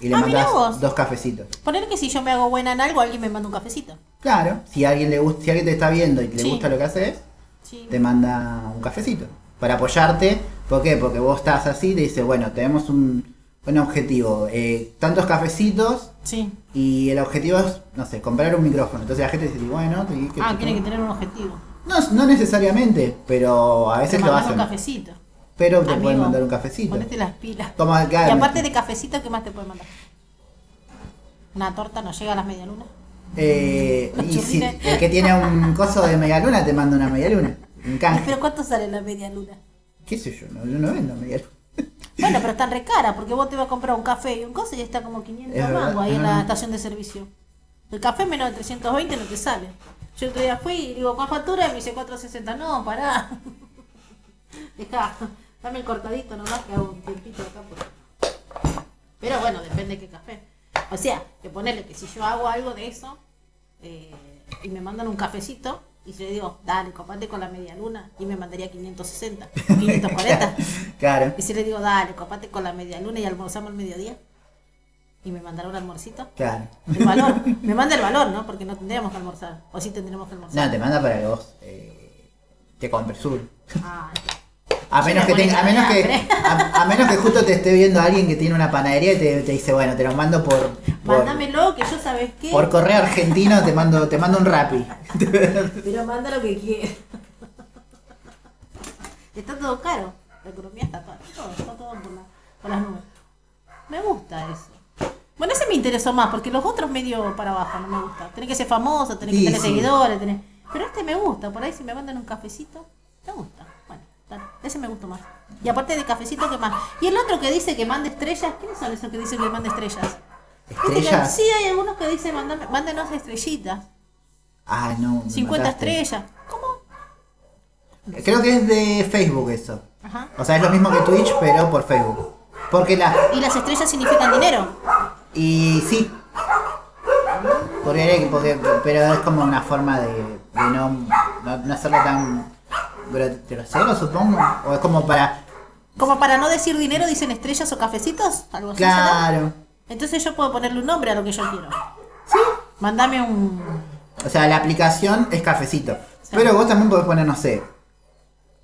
Y le Ah, vos. dos cafecitos. Poner que si yo me hago buena en algo, alguien me manda un cafecito. Claro, si alguien le gusta, si alguien te está viendo y le Sí. gusta lo que haces, Sí. te manda un cafecito. Para apoyarte. ¿Por qué? Porque vos estás así, te dice, bueno, tenemos un, un objetivo. eh, tantos cafecitos Sí. Y el objetivo es, no sé, comprar un micrófono. Entonces la gente dice, bueno, que- Ah, tiene que tener un objetivo. no, no necesariamente, pero a veces Te lo hacen. un cafecito. Pero te Amigo, pueden mandar un cafecito. Ponete las pilas. Acá- Y aparte de cafecito, ¿qué más te pueden mandar? Una torta no llega a las medialunas. Eh, y si el que tiene un coso de media luna te manda una media luna. Un canje. Pero ¿cuánto sale la medialuna? ¿Qué sé yo? No, yo no vendo media luna. Bueno, pero están re cara, porque vos te vas a comprar un café y un coso y está como 500 Es verdad, mangos ahí en la estación de servicio. El café menos de 320 no te sale. Yo el otro día fui y digo, ¿cuál factura? Y me dice 460. No, pará. Dejá, dame el cortadito nomás que hago un tiempito acá. por- Pero bueno, depende de qué café. O sea, que ponerle que si yo hago algo de eso eh, y me mandan un cafecito y yo le digo, dale, copate con la media luna y me mandaría 560, 540. Claro. Y si le digo, dale, copate con la media luna y almorzamos al mediodía. Y me mandará un almorcito. Claro. El valor. me manda el valor, ¿no? Porque no tendríamos que almorzar. O sí tendríamos que almorzar. No, te manda para que vos eh, te compres uno. Ah, A menos que a menos que, a, a menos que justo te esté viendo alguien que tiene una panadería y te, te dice, bueno, te lo mando por, por, mándamelo, que yo sabes qué. por correo argentino, te mando, te mando un rapi. Pero manda lo que quieras. está todo caro. La economía está todo, todo, está todo por, la- por las nubes. Me gusta eso. Bueno, ese me interesó más, porque los otros medio para abajo no me gusta. Tenés que ser famoso, tenés Sí, que tener sí. seguidores, tenés... Pero este me gusta, por ahí si me mandan un cafecito, me gusta. Ese me gustó más. Y aparte de cafecito, ¿qué más? Y el otro que dice que mande estrellas, ¿quiénes son esos que dicen que mande estrellas? ¿Estrellas? sí, hay algunos que dicen mándenos estrellitas. Ah, no. me 50 mataste. estrellas. ¿Cómo? Creo que es de Facebook eso. Ajá. O sea, es lo mismo que Twitch, pero por Facebook. Porque la. ¿Y las estrellas significan dinero? Y sí. Porque, porque- pero es como una forma de, de no, no, no hacerlo tan grosero, supongo. O es como para. Como para no decir dinero, dicen estrellas o cafecitos, algo así. Claro. Entonces yo puedo ponerle un nombre a lo que yo quiero. Sí. Mándame un. O sea, la aplicación es cafecito. Pero vos también podés poner, no sé,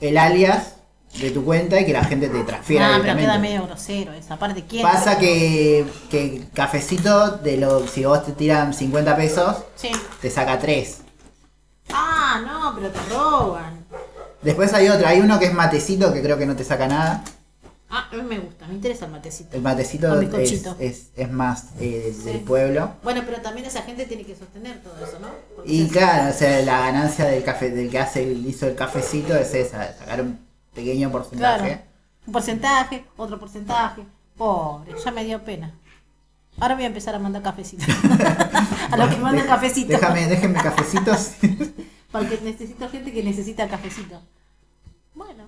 el alias de tu cuenta y que la gente te transfiera Ah, pero queda medio grosero esa parte. ¿Quién? Pasa que, que cafecito, de lo, si vos te tiran 50 pesos, Sí. te saca 3. Ah, no, pero te roban. Después hay otro, hay uno que es matecito que creo que no te saca nada. Ah, a mí me gusta, me interesa el matecito. El matecito es, es, es más eh, Sí. del pueblo. Bueno, pero también esa gente tiene que sostener todo eso, ¿no? Porque Y claro, o sea, la ganancia del café, del que hace hizo el cafecito es esa, sacar un pequeño porcentaje. Claro. Un porcentaje, otro porcentaje. Pobre, ya me dio pena. Ahora voy a empezar a mandar cafecito. a los que mandan Dej- cafecito. Déjame, déjenme cafecitos. Porque necesito gente que necesita cafecito. Bueno,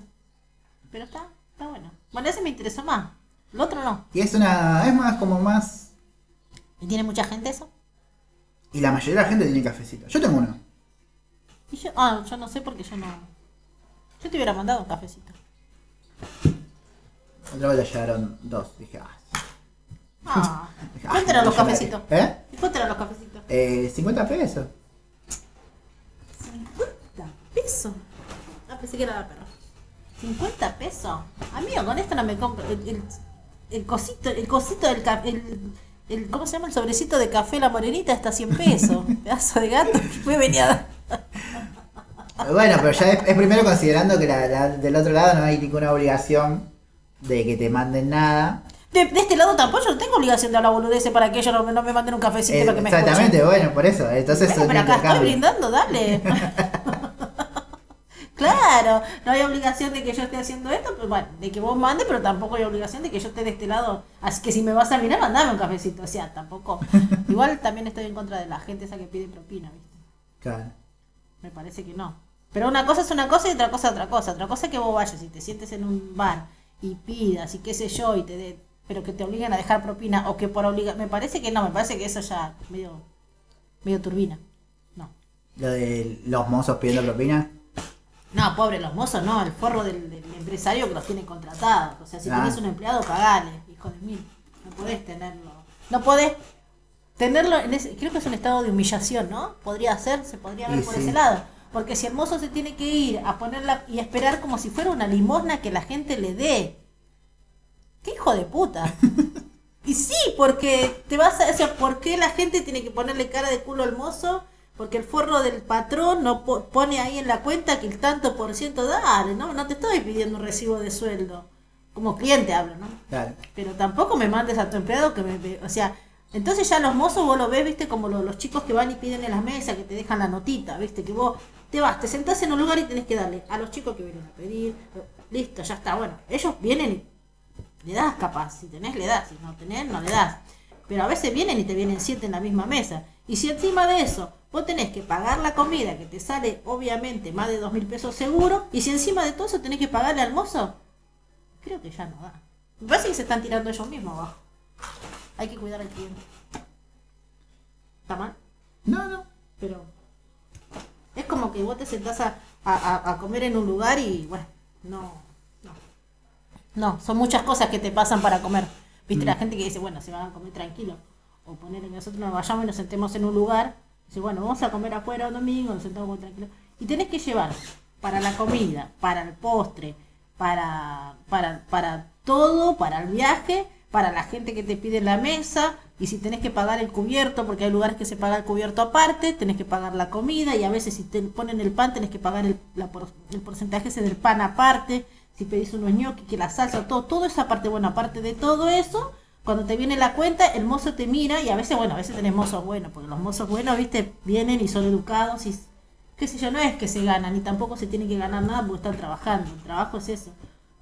pero está, está bueno. Bueno, ese me interesó más. El otro no. Y es una. es más como más. ¿Y tiene mucha gente eso? Y la mayoría de la gente tiene cafecito. Yo tengo uno. Y yo, ah, yo no sé porque yo no. Yo te hubiera mandado un cafecito. Otra vez le llegaron dos. Dije, ah. Ah, dije, ¿cuánto ah, eran los yo la- cafecitos? ¿Eh? ¿Y cuánto eran los cafecitos? Eh, 50 pesos. 50 pesos. Ah, pensé que era la perra. 50 pesos. Amigo, con esto no me compro. El, el, el cosito, el cosito del café. El, el, ¿Cómo se llama? El sobrecito de café La Morenita está a 100 pesos. Pedazo de gato que me venía a dar. Bueno, pero ya es, es primero considerando que la- la- del otro lado no hay ninguna obligación de que te manden nada. De, de este lado tampoco yo no tengo obligación de hablar boludeces para que ellos no, me- no me manden un cafecito Eh, para que me exactamente, escuchen. bueno, por eso. Entonces Bueno, pero acá estoy brindando, dale. claro, no hay obligación de que yo esté haciendo esto, pero bueno, de que vos mandes, pero tampoco hay obligación de que yo esté de este lado. Así que si me vas a mirar, mandame un cafecito. O sea, tampoco. Igual también estoy en contra de la gente esa que pide propina, ¿viste? Claro. Me parece que no. Pero una cosa es una cosa y otra cosa es otra cosa. Otra cosa es que vos vayas y te sientes en un bar y pidas y qué sé yo y te dé, pero que te obliguen a dejar propina o que por obliga, me parece que no, me parece que eso ya medio medio turbina. No. Lo de los mozos pidiendo propina. No, pobre los mozos, no, el forro del, del empresario que los tiene contratados. O sea, si Ah. tenés un empleado, pagale, hijo de mil. No podés tenerlo. No podés tenerlo en ese, creo que es un estado de humillación, ¿no? Podría ser, se podría ver Y por sí. ese lado. Porque si el mozo se tiene que ir a ponerla y esperar como si fuera una limosna que la gente le dé. ¡Qué hijo de puta! Y sí, porque te vas a, o sea, ¿por qué la gente tiene que ponerle cara de culo al mozo? Porque el forro del patrón no po- pone ahí en la cuenta que el tanto por ciento dale, ¿no? No te estoy pidiendo un recibo de sueldo. Como cliente hablo, ¿no? Claro. Pero tampoco me mandes a tu empleado que me... O sea, entonces ya los mozos vos lo ves, viste, como lo- los chicos que van y piden en las mesas, que te dejan la notita, viste, que vos te vas, te sentás en un lugar y tenés que darle a los chicos que vienen a pedir, listo, ya está, bueno, ellos vienen y le das capaz, si tenés le das, si no tenés no le das. Pero a veces vienen y te vienen siete en la misma mesa. Y si encima de eso vos tenés que pagar la comida, que te sale obviamente más de dos mil pesos seguro, y si encima de todo eso tenés que pagarle al mozo, creo que ya no da. Me parece que se están tirando ellos mismos abajo. Hay que cuidar al cliente. ¿Está mal? No, no. Pero es como que vos te sentás a, a- a- a comer en un lugar y bueno, no, no. No, son muchas cosas que te pasan para comer. Viste la gente que dice, bueno, se van a comer tranquilo. O poner que nosotros nos vayamos y nos sentemos en un lugar. Dice, bueno, vamos a comer afuera un domingo, nos sentamos muy tranquilos. Y tenés que llevar para la comida, para el postre, para, para, para todo, para el viaje, para la gente que te pide la mesa, y si tenés que pagar el cubierto, porque hay lugares que se paga el cubierto aparte, tenés que pagar la comida, y a veces si te ponen el pan, tenés que pagar el, la el porcentaje ese del pan aparte, si pedís unos ñoquis, que la salsa, todo, todo esa parte, bueno, aparte de todo eso, cuando te viene la cuenta, el mozo te mira, y a veces, bueno, a veces tenés mozos buenos, porque los mozos buenos, viste, vienen y son educados, y qué sé yo, no es que se ganan, ni tampoco se tiene que ganar nada porque están trabajando, el trabajo es eso,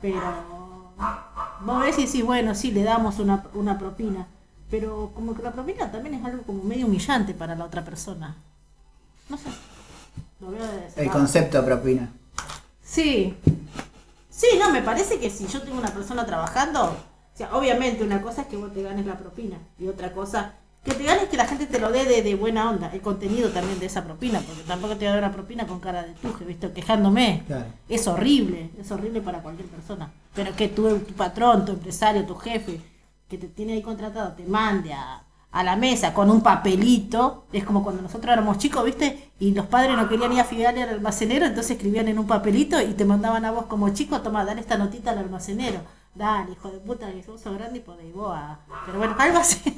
pero vos ves y decís, bueno, sí, le damos una, una propina, pero como que la propina también es algo como medio humillante para la otra persona. No sé. Lo veo de El concepto de propina. Sí. Sí, no, me parece que si yo tengo una persona trabajando, o sea, obviamente una cosa es que vos te ganes la propina y otra cosa que te ganes que la gente te lo dé de, de buena onda, el contenido también de esa propina, porque tampoco te voy a dar una propina con cara de tuje, ¿viste? Quejándome. Claro. Es horrible, es horrible para cualquier persona. Pero que tu, tu patrón, tu empresario, tu jefe, que te tiene ahí contratado, te mande a, a la mesa con un papelito, es como cuando nosotros éramos chicos, ¿viste? Y los padres no querían ir a fiarle al almacenero, entonces escribían en un papelito y te mandaban a vos como chico, toma, dale esta notita al almacenero. Dale, hijo de puta, que sos grande y podés vos a... Pero bueno, algo así.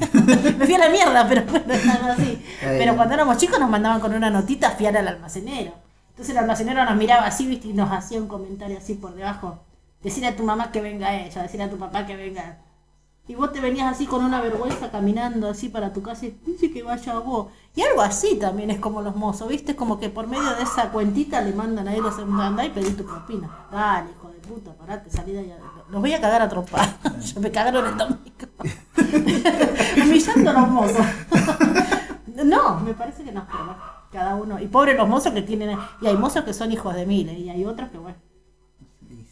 Me fui a la mierda, pero bueno, algo así. Pero cuando éramos chicos nos mandaban con una notita a fiar al almacenero. Entonces el almacenero nos miraba así, viste, y nos hacía un comentario así por debajo. Decir a tu mamá que venga ella, decir a tu papá que venga. Y vos te venías así con una vergüenza caminando así para tu casa y dice que vaya vos. Y algo así también es como los mozos, ¿viste? Es como que por medio de esa cuentita le mandan a él a andar y pedir tu propina. Dale, hijo de puta, parate, salí de allá. Los voy a cagar a trompar. Ya me cagaron el domingo. Humillando a los mozos. no, me parece que no, pero bueno, cada uno. Y pobre los mozos que tienen. Y hay mozos que son hijos de miles y hay otros que, bueno.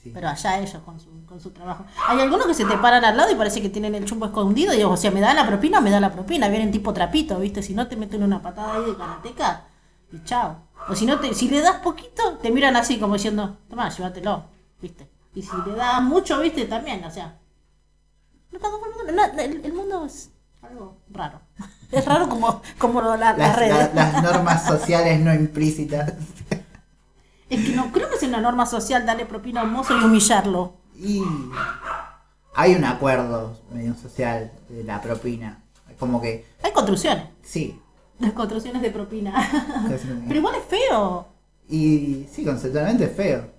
Sí. Pero allá ellos con su, con su trabajo. Hay algunos que se te paran al lado y parece que tienen el chumbo escondido. Y digo, o sea, ¿me da la propina o me da la propina? Vienen tipo trapito, ¿viste? Si no te meten una patada ahí de karateca y chao. O si no, te, si le das poquito, te miran así como diciendo, toma, llévatelo, ¿viste? Y si le das mucho, ¿viste? También, o sea. no, todo el mundo- no, el, el mundo es algo raro. Es raro como, como la- las Las, redes. la- las normas sociales no implícitas. Es que no creo que sea una norma social darle propina a un mozo y humillarlo. Y hay un acuerdo medio social de la propina. Como que, Hay construcciones. sí. Las construcciones de propina. Pero igual es feo. Y sí, conceptualmente es feo.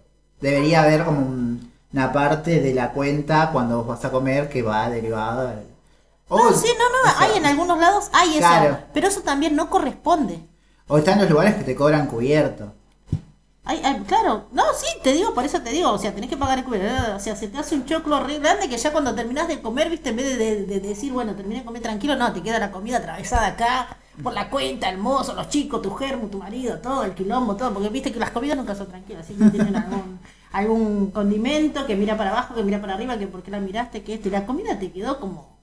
Debería haber como un- una parte de la cuenta cuando vos vas a comer que va derivada. al- No, sí, no, no, o sea, hay en algunos lados, hay eso. Pero eso también no corresponde. O están los lugares que te cobran cubierto. Hay, hay- claro, no, sí, te digo, por eso te digo, o sea, tenés que pagar el cubierto. O sea, se te hace un choclo re grande que ya cuando terminás de comer, viste, en vez de, de- de decir, bueno, terminé de comer tranquilo, no, te queda la comida atravesada acá, por la cuenta, el mozo, los chicos, tu germo, tu marido, todo, el quilombo, todo, porque viste que las comidas nunca son tranquilas, siempre tienen algún, algún condimento que mira para abajo, que mira para arriba, que porque la miraste, que esto, y la comida te quedó como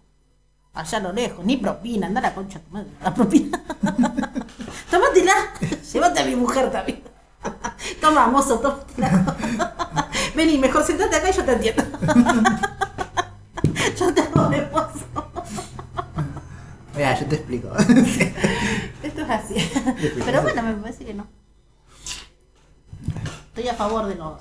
allá a lo lejos, ni propina, anda la concha, tu madre, la propina. Tómatela, llévate a mi mujer también. Toma, mozo, tómatela. Vení, mejor sentate acá y yo te entiendo. yo te hago de mozo. Mira, yo te explico. Pero bueno, me parece que no. Estoy a favor de los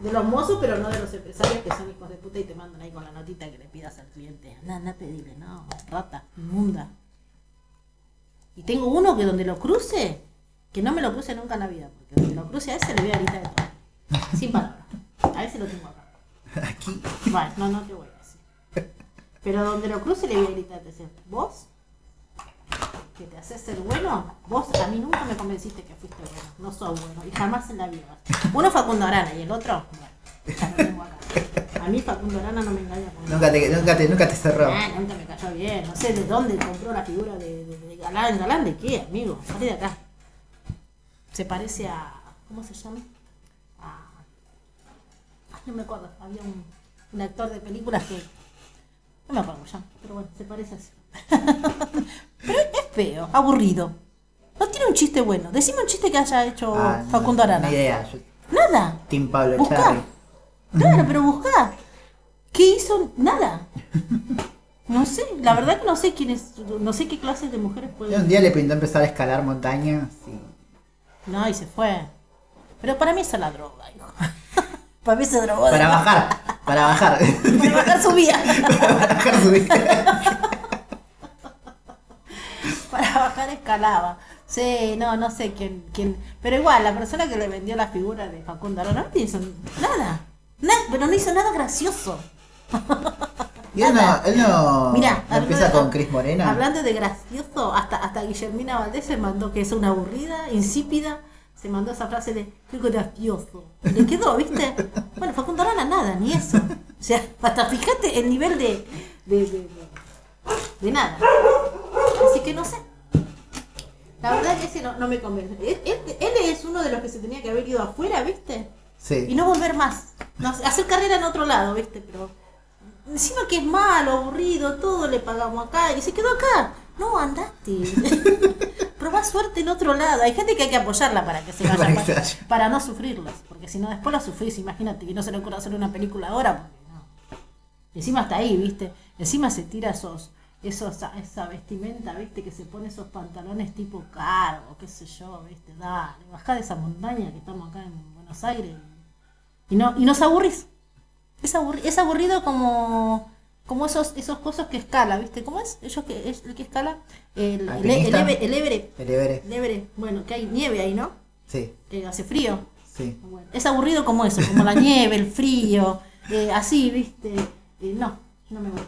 de los mozos, pero no de los empresarios que son hijos de puta y te mandan ahí con la notita que le pidas al cliente. Anda, anda pedirle, no, rata, inmunda. Y tengo uno que donde lo cruce, que no me lo cruce nunca en la vida, porque donde lo cruce a ese le voy a gritar de todo. Sin palabras. A ese lo tengo acá. Aquí. Vale, no, no te voy a decir. Pero donde lo cruce le voy a gritar, te decir, vos, que te haces ser bueno, vos a mí nunca me convenciste que fuiste bueno, no sos bueno, y jamás en la vida. Uno Facundo Arana y el otro, bueno, ya lo tengo acá. A mí Facundo Arana no me engaña con Nunca te, nunca te, nunca te cerró. Ah, nunca me cayó bien, no sé de dónde compró la figura de, de- de Galán. ¿Galán de qué, amigo? Salí de acá. Se parece a. ¿Cómo se llama? A. Ay, no me acuerdo. Había un, un actor de películas que. No me acuerdo llama, pero bueno, se parece así. pero es feo, aburrido. No tiene un chiste bueno. Decime un chiste que haya hecho Ah, Facundo Arana. Ni idea. Yo, Nada. Team Pablo Buscá. Claro, pero buscá. ¿Qué hizo? Nada. No sé, la verdad que no sé quién es, no sé qué clases de mujeres Un pueden. día le pintó empezar a escalar montañas y No, y se fue. Pero para mí eso es la droga, hijo. para mí se drogó. Para bajar, para bajar. Para bajar su vida. para bajar su vida. Escalaba. Sí, no, no sé quién, quién. Pero igual, la persona que le vendió la figura de Facundo Arana no hizo nada. Na- pero no hizo nada gracioso. Y él no, él no, Mirá, no empieza con Cris Morena. Hablando de gracioso, hasta, hasta Guillermina Valdés se mandó que es una aburrida, insípida. Se mandó esa frase de qué gracioso. Le quedó, ¿viste? Bueno, Facundo Arana nada, ni eso. O sea, hasta fíjate el nivel de, de- de nada. Así que no sé. La verdad que ese no, no me convence. Él, él- él es uno de los que se tenía que haber ido afuera, ¿viste? Y Sí. no volver más. No, hacer carrera en otro lado, ¿viste? Pero encima que es malo, aburrido, todo le pagamos acá y se quedó acá. No, andate. Probá suerte en otro lado. Hay gente que hay que apoyarla para que se vaya, Para para no sufrirlas. Porque si no, después la sufrís. Imagínate que no se le ocurre hacer una película ahora. Porque no. Encima está ahí, ¿viste? Encima se tira esos, esos, esa vestimenta, ¿viste? Que se pone esos pantalones tipo cargo, qué sé yo, ¿viste? Dale, bajá de esa montaña que estamos acá en Buenos Aires y no, y nos aburrís. Es, aburri- es aburrido como, como esos, esos cosas que escala, ¿viste? ¿Cómo es? Ellos que es el que escala el, el, el, ¿Alpinista? Eve- el Everest. El Everest. El Everest. Bueno, que hay nieve ahí, ¿no? Sí, Que hace frío. sí. Bueno, es aburrido como eso, como la nieve, el frío, eh, así, ¿viste? Eh, no, no me gusta.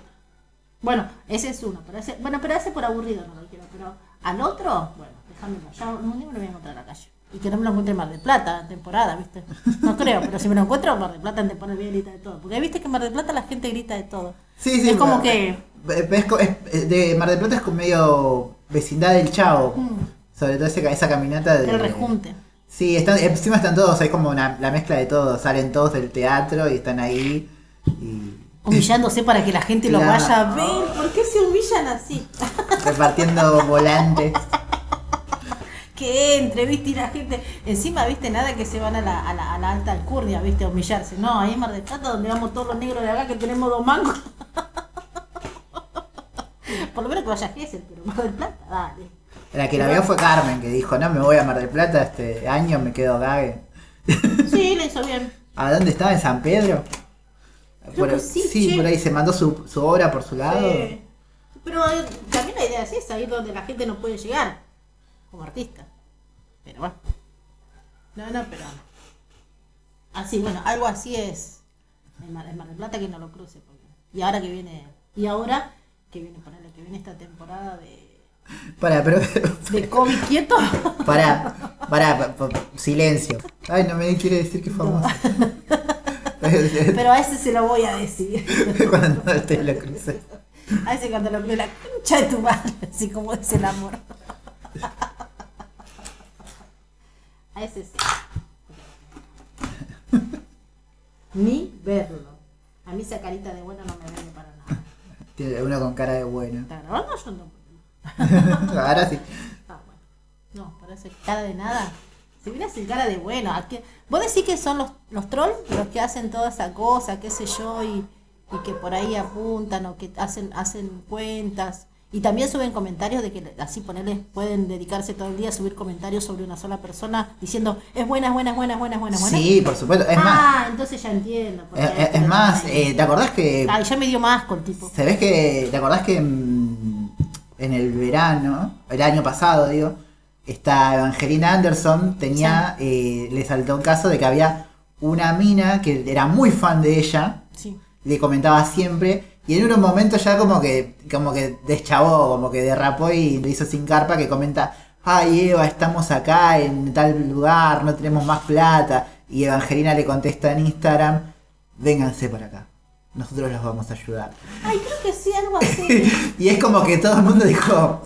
Bueno, ese es uno, pero ese, bueno, pero ese por aburrido no lo quiero, pero al otro, bueno, déjamelo, ya un día me lo voy a encontrar en la calle. Y que no me lo encuentre en Mar del Plata, en temporada, ¿viste? No creo, pero si me lo encuentro en Mar del Plata en temporada voy a gritar de todo. Porque viste que en Mar del Plata la gente grita de todo. Sí, sí. Es como que... eh, es co- es- de Mar del Plata es como medio vecindad del Chavo. Mm, Sobre todo ese- esa caminata de. el rejunte. Sí, están, encima están todos, hay como una, la mezcla de todos, salen todos del teatro y están ahí. Y Humillándose para que la gente lo Claro. vaya a ver. ¿Por qué se humillan así? repartiendo volantes. que entre, viste, y la gente. Encima, viste, nada que se van a la, a la, a la alta alcurnia, viste, a humillarse. No, ahí en Mar del Plata, donde vamos todos los negros de acá que tenemos dos mangos. Por lo menos que vaya Gesell, pero Mar del Plata, dale. La que la vio fue Carmen, que dijo, no me voy a Mar del Plata este año, me quedo acá. Sí, le hizo bien. ¿A dónde estaba? ¿En San Pedro? Creo que sí, por ahí se mandó su, su obra por su lado. Sí. Pero eh, también la idea es esa, ir donde la gente no puede llegar, como artista. Pero bueno. No, no, pero. Así, bueno, algo así es. En Mar, en Mar del Plata que no lo cruce. porque- Y ahora que viene. Y ahora que viene, ponerle que viene esta temporada de. Para, pero. De COVID quieto. Para, para, pa- pa- silencio. Ay, no me quiere decir que famoso. Pero a ese se lo voy a decir. Cuando te lo crucé. A ese cuando lo cruce la concha de tu madre, así como es el amor. A ese sí. Ni verlo. A mí esa carita de bueno no me vende para nada. Tiene uno con cara de bueno. ¿Está grabando yo no? Ahora sí. Ah, bueno. No, parece cara de nada. Si viene sin cara de bueno, ¿a qué? vos decís que son los, los trolls los que hacen toda esa cosa, qué sé yo, y, y que por ahí apuntan o que hacen, hacen cuentas. Y también suben comentarios de que así ponerles, pueden dedicarse todo el día a subir comentarios sobre una sola persona diciendo es buena, es buena, es buena, es buena, es buena. Sí, por supuesto. Es más, ah, entonces ya entiendo. por qué es, más, eh, ¿te acordás que Ay, ya me dio más con tipo. ¿Sabés que, te acordás que en, en el verano, el año pasado, digo, esta Evangelina Anderson tenía, eh, le saltó un caso de que había una mina que era muy fan de ella, Sí. le comentaba siempre, y en unos momentos ya como que, como que deschavó, como que derrapó y le hizo sin carpa que comenta, ay Eva, estamos acá en tal lugar, no tenemos más plata, y Evangelina le contesta en Instagram, vénganse para acá, nosotros los vamos a ayudar. Ay, creo que sí, algo así. Y es como que todo el mundo dijo,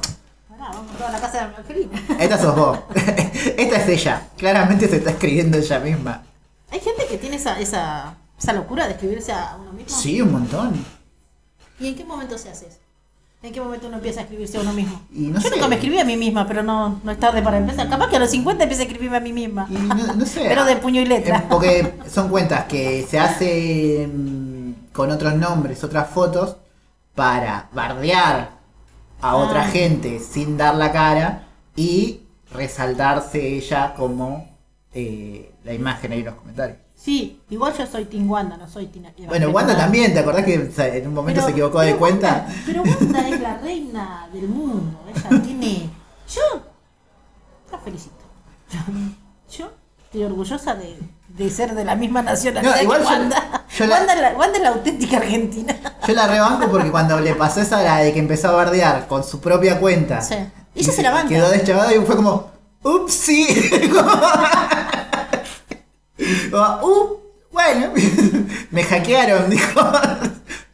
Vamos toda la casa de Angelina. esta sos vos, esta es ella, claramente se está escribiendo ella misma. Hay gente que tiene esa, esa, esa locura de escribirse a uno mismo. Sí, un montón. ¿Y en qué momento se hace eso? ¿En qué momento uno empieza a escribirse a uno mismo? Y no Yo sé. nunca me escribí a mí misma, pero no, no es tarde para empezar. Capaz que a los 50 empiece a escribirme a mí misma. Y no, no sé. Pero de puño y letra. Eh, Porque son cuentas que se hacen con otros nombres, otras fotos, para bardear a otra gente sin dar la cara y resaltarse ella como eh, la imagen ahí en los comentarios. Sí, igual yo soy Team Wanda, no soy Team. Bueno, Wanda también, ¿te acordás que en un momento Pero- se equivocó de cuenta? Wanda- pero Wanda es la reina del mundo. Ella tiene. Yo la felicito. Yo estoy orgullosa de, de ser de la misma nacionalidad No, igual que yo- Wanda. yo la- Wanda, es la, Wanda es la auténtica argentina. Yo la rebanco porque cuando le pasó esa la de que empezó a bardear con su propia cuenta. Sí. Y ella se la banca. Quedó deschavada y fue como, upsi. Como, "Uh, bueno, me hackearon, dijo.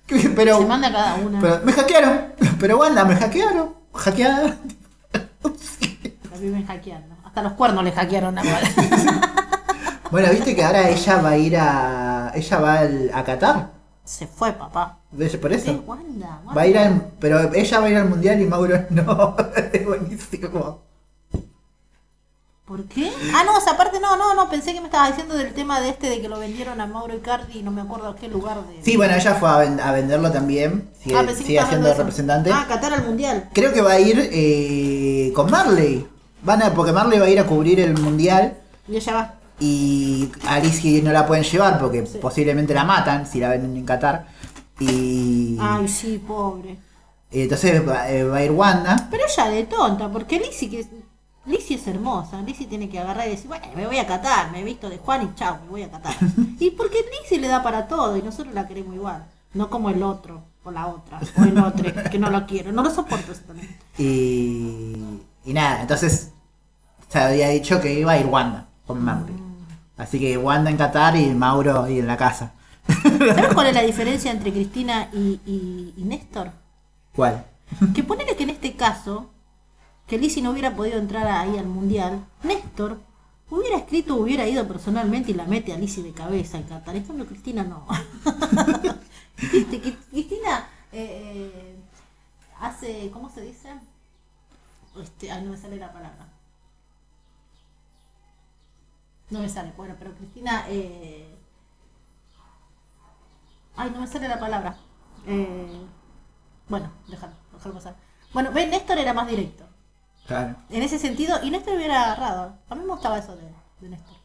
Pero, Se manda cada una. pero me hackearon. Pero Wanda, me hackearon. Hackeada. Upsi. La viven hackeando. Hasta los cuernos le hackearon a Wanda. Bueno, viste que ahora ella va a ir a. Ella va al- a Qatar. Se fue, papá. ¿Ves? Por Es eso. Wanda, Wanda. Va a ir al. Pero ella va a ir al mundial y Mauro no. Es buenísimo. ¿Por qué? Ah, no, esa parte no, no, no. Pensé que me estabas diciendo del tema de este de que lo vendieron a Mauro Icardi y no me acuerdo a qué lugar de. Sí, bueno, ella fue a, ven- a venderlo también. Sigue, Ah, pensé que sigue de eso. representante. Ah, Qatar al mundial. Creo que va a ir eh, con Marley. Van a, porque Marley va a ir a cubrir el mundial. Y ella va. Y a Alicia no la pueden llevar porque Sí. posiblemente la matan si la ven en Qatar. Y Ay, sí, pobre. entonces va, eh, va a ir Wanda. Pero ella de tonta, porque Lizzie, que es, Lizzie es hermosa. Lizzie tiene que agarrar y decir, bueno, me voy a Qatar, me he visto de Juan y chao, me voy a Qatar. y porque Lizzie le da para todo y nosotros la queremos igual. No como el otro, o la otra, o el otro, que no lo quiero. No lo soporto eso también. Y, y nada, entonces se había dicho que iba a ir Wanda con Marley. Así que Wanda en Qatar y Mauro ahí en la casa. ¿Sabes cuál es la diferencia entre Cristina y, y- y Néstor? ¿Cuál? Que ponele que en este caso, que Lizzie no hubiera podido entrar ahí al mundial, Néstor Hubiera escrito, hubiera ido personalmente y la mete a Lizzie de cabeza en Qatar. En cambio, Cristina no. Viste, Cristina eh, eh, hace, ¿cómo se dice? Este, ay, no me sale la palabra. No me sale, bueno, pero Cristina, eh, ay, no me sale la palabra. Eh, bueno, déjalo, déjalo pasar. Bueno, ven, Néstor era más directo. Claro. En ese sentido, y Néstor hubiera agarrado. A mí me gustaba eso de, de Néstor.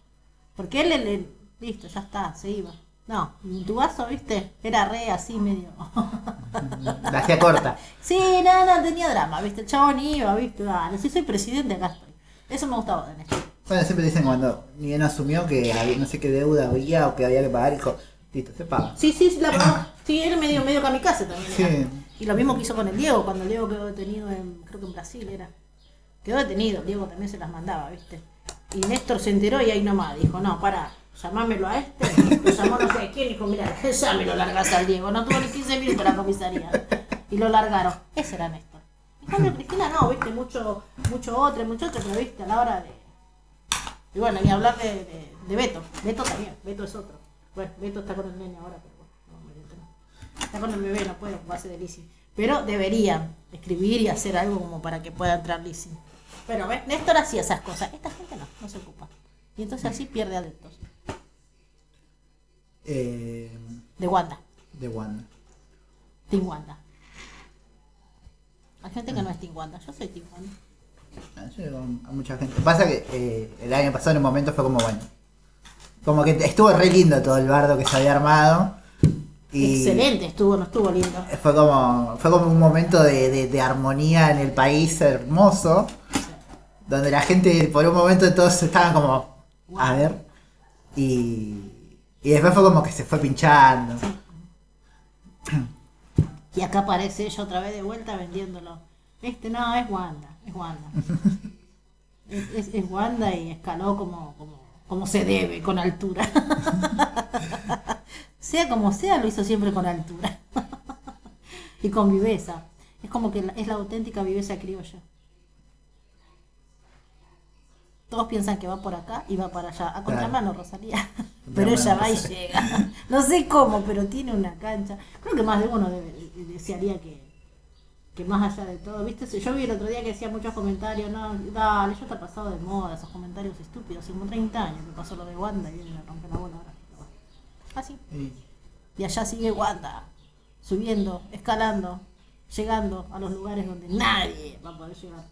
Porque él, él- él- listo, ya está, se iba. No, tu vaso, viste, era re así medio. La hacía corta. sí, no, no, tenía drama, viste, el chabón iba, viste, dale, si soy presidente acá estoy. Eso me gustaba de Néstor. Bueno, siempre dicen cuando ni bien asumió que había, no sé qué deuda había o que había que pagar, dijo, listo, se paga. Sí, sí, sí, la pagó. Sí, él medio, medio kamikaze también. Sí. era. Y lo mismo que hizo con el Diego, cuando el Diego quedó detenido en, creo que en Brasil era. Quedó detenido, el Diego también se las mandaba, viste. Y Néstor se enteró y ahí nomás dijo, no, para, llamámelo a este. Lo llamó no sé quién, dijo, mira, ya me lo largas al Diego. No tuvo ni 15 minutos la comisaría. Y lo largaron. Ese era Néstor. En cambio, Cristina no, viste, mucho, mucho otro, mucho otro, pero viste, a la hora de. Y bueno, ni hablar de, de, de Beto. Beto también, Beto es otro. Bueno, Beto está con el nene ahora, pero bueno, no. Está con el bebé, no puede ocuparse de Lizzie. Pero deberían escribir y hacer algo como para que pueda entrar Lizzie. Pero ves, Néstor hacía esas cosas. Esta gente no, no se ocupa. Y entonces así pierde adeptos. Eh, De Wanda. de Wanda. Team Wanda. Hay gente que no es Team Wanda. Yo soy Team Wanda. Digo, a mucha gente. Pasa que eh, el año pasado en un momento fue como bueno. Como que estuvo re lindo todo el bardo que se había armado. Y Excelente estuvo, no estuvo lindo. Fue como, fue como un momento de, de- de armonía en el país hermoso. Donde la gente por un momento todos estaban como. A ver. Y, y después fue como que se fue pinchando. Y acá aparece ella otra vez de vuelta vendiéndolo. Este no, es Wanda, es Wanda. es, es- es Wanda y escaló como, como, como se debe, con altura. sea como sea, lo hizo siempre con altura. y con viveza. Es como que es la auténtica viveza criolla. Todos piensan que va por acá y va para allá. A contramano, Rosalía. Pero ella va y llega. No sé cómo, pero tiene una cancha. Creo que más de uno desearía que, que más allá de todo, ¿viste? Yo vi el otro día que decía muchos comentarios, no, dale, ya está pasado de moda, esos comentarios estúpidos. Hace como 30 años que pasó lo de Wanda y viene a romper la bola ahora. Así. Y- Y allá sigue Wanda, subiendo, escalando, llegando a los lugares donde nadie va a poder llegar.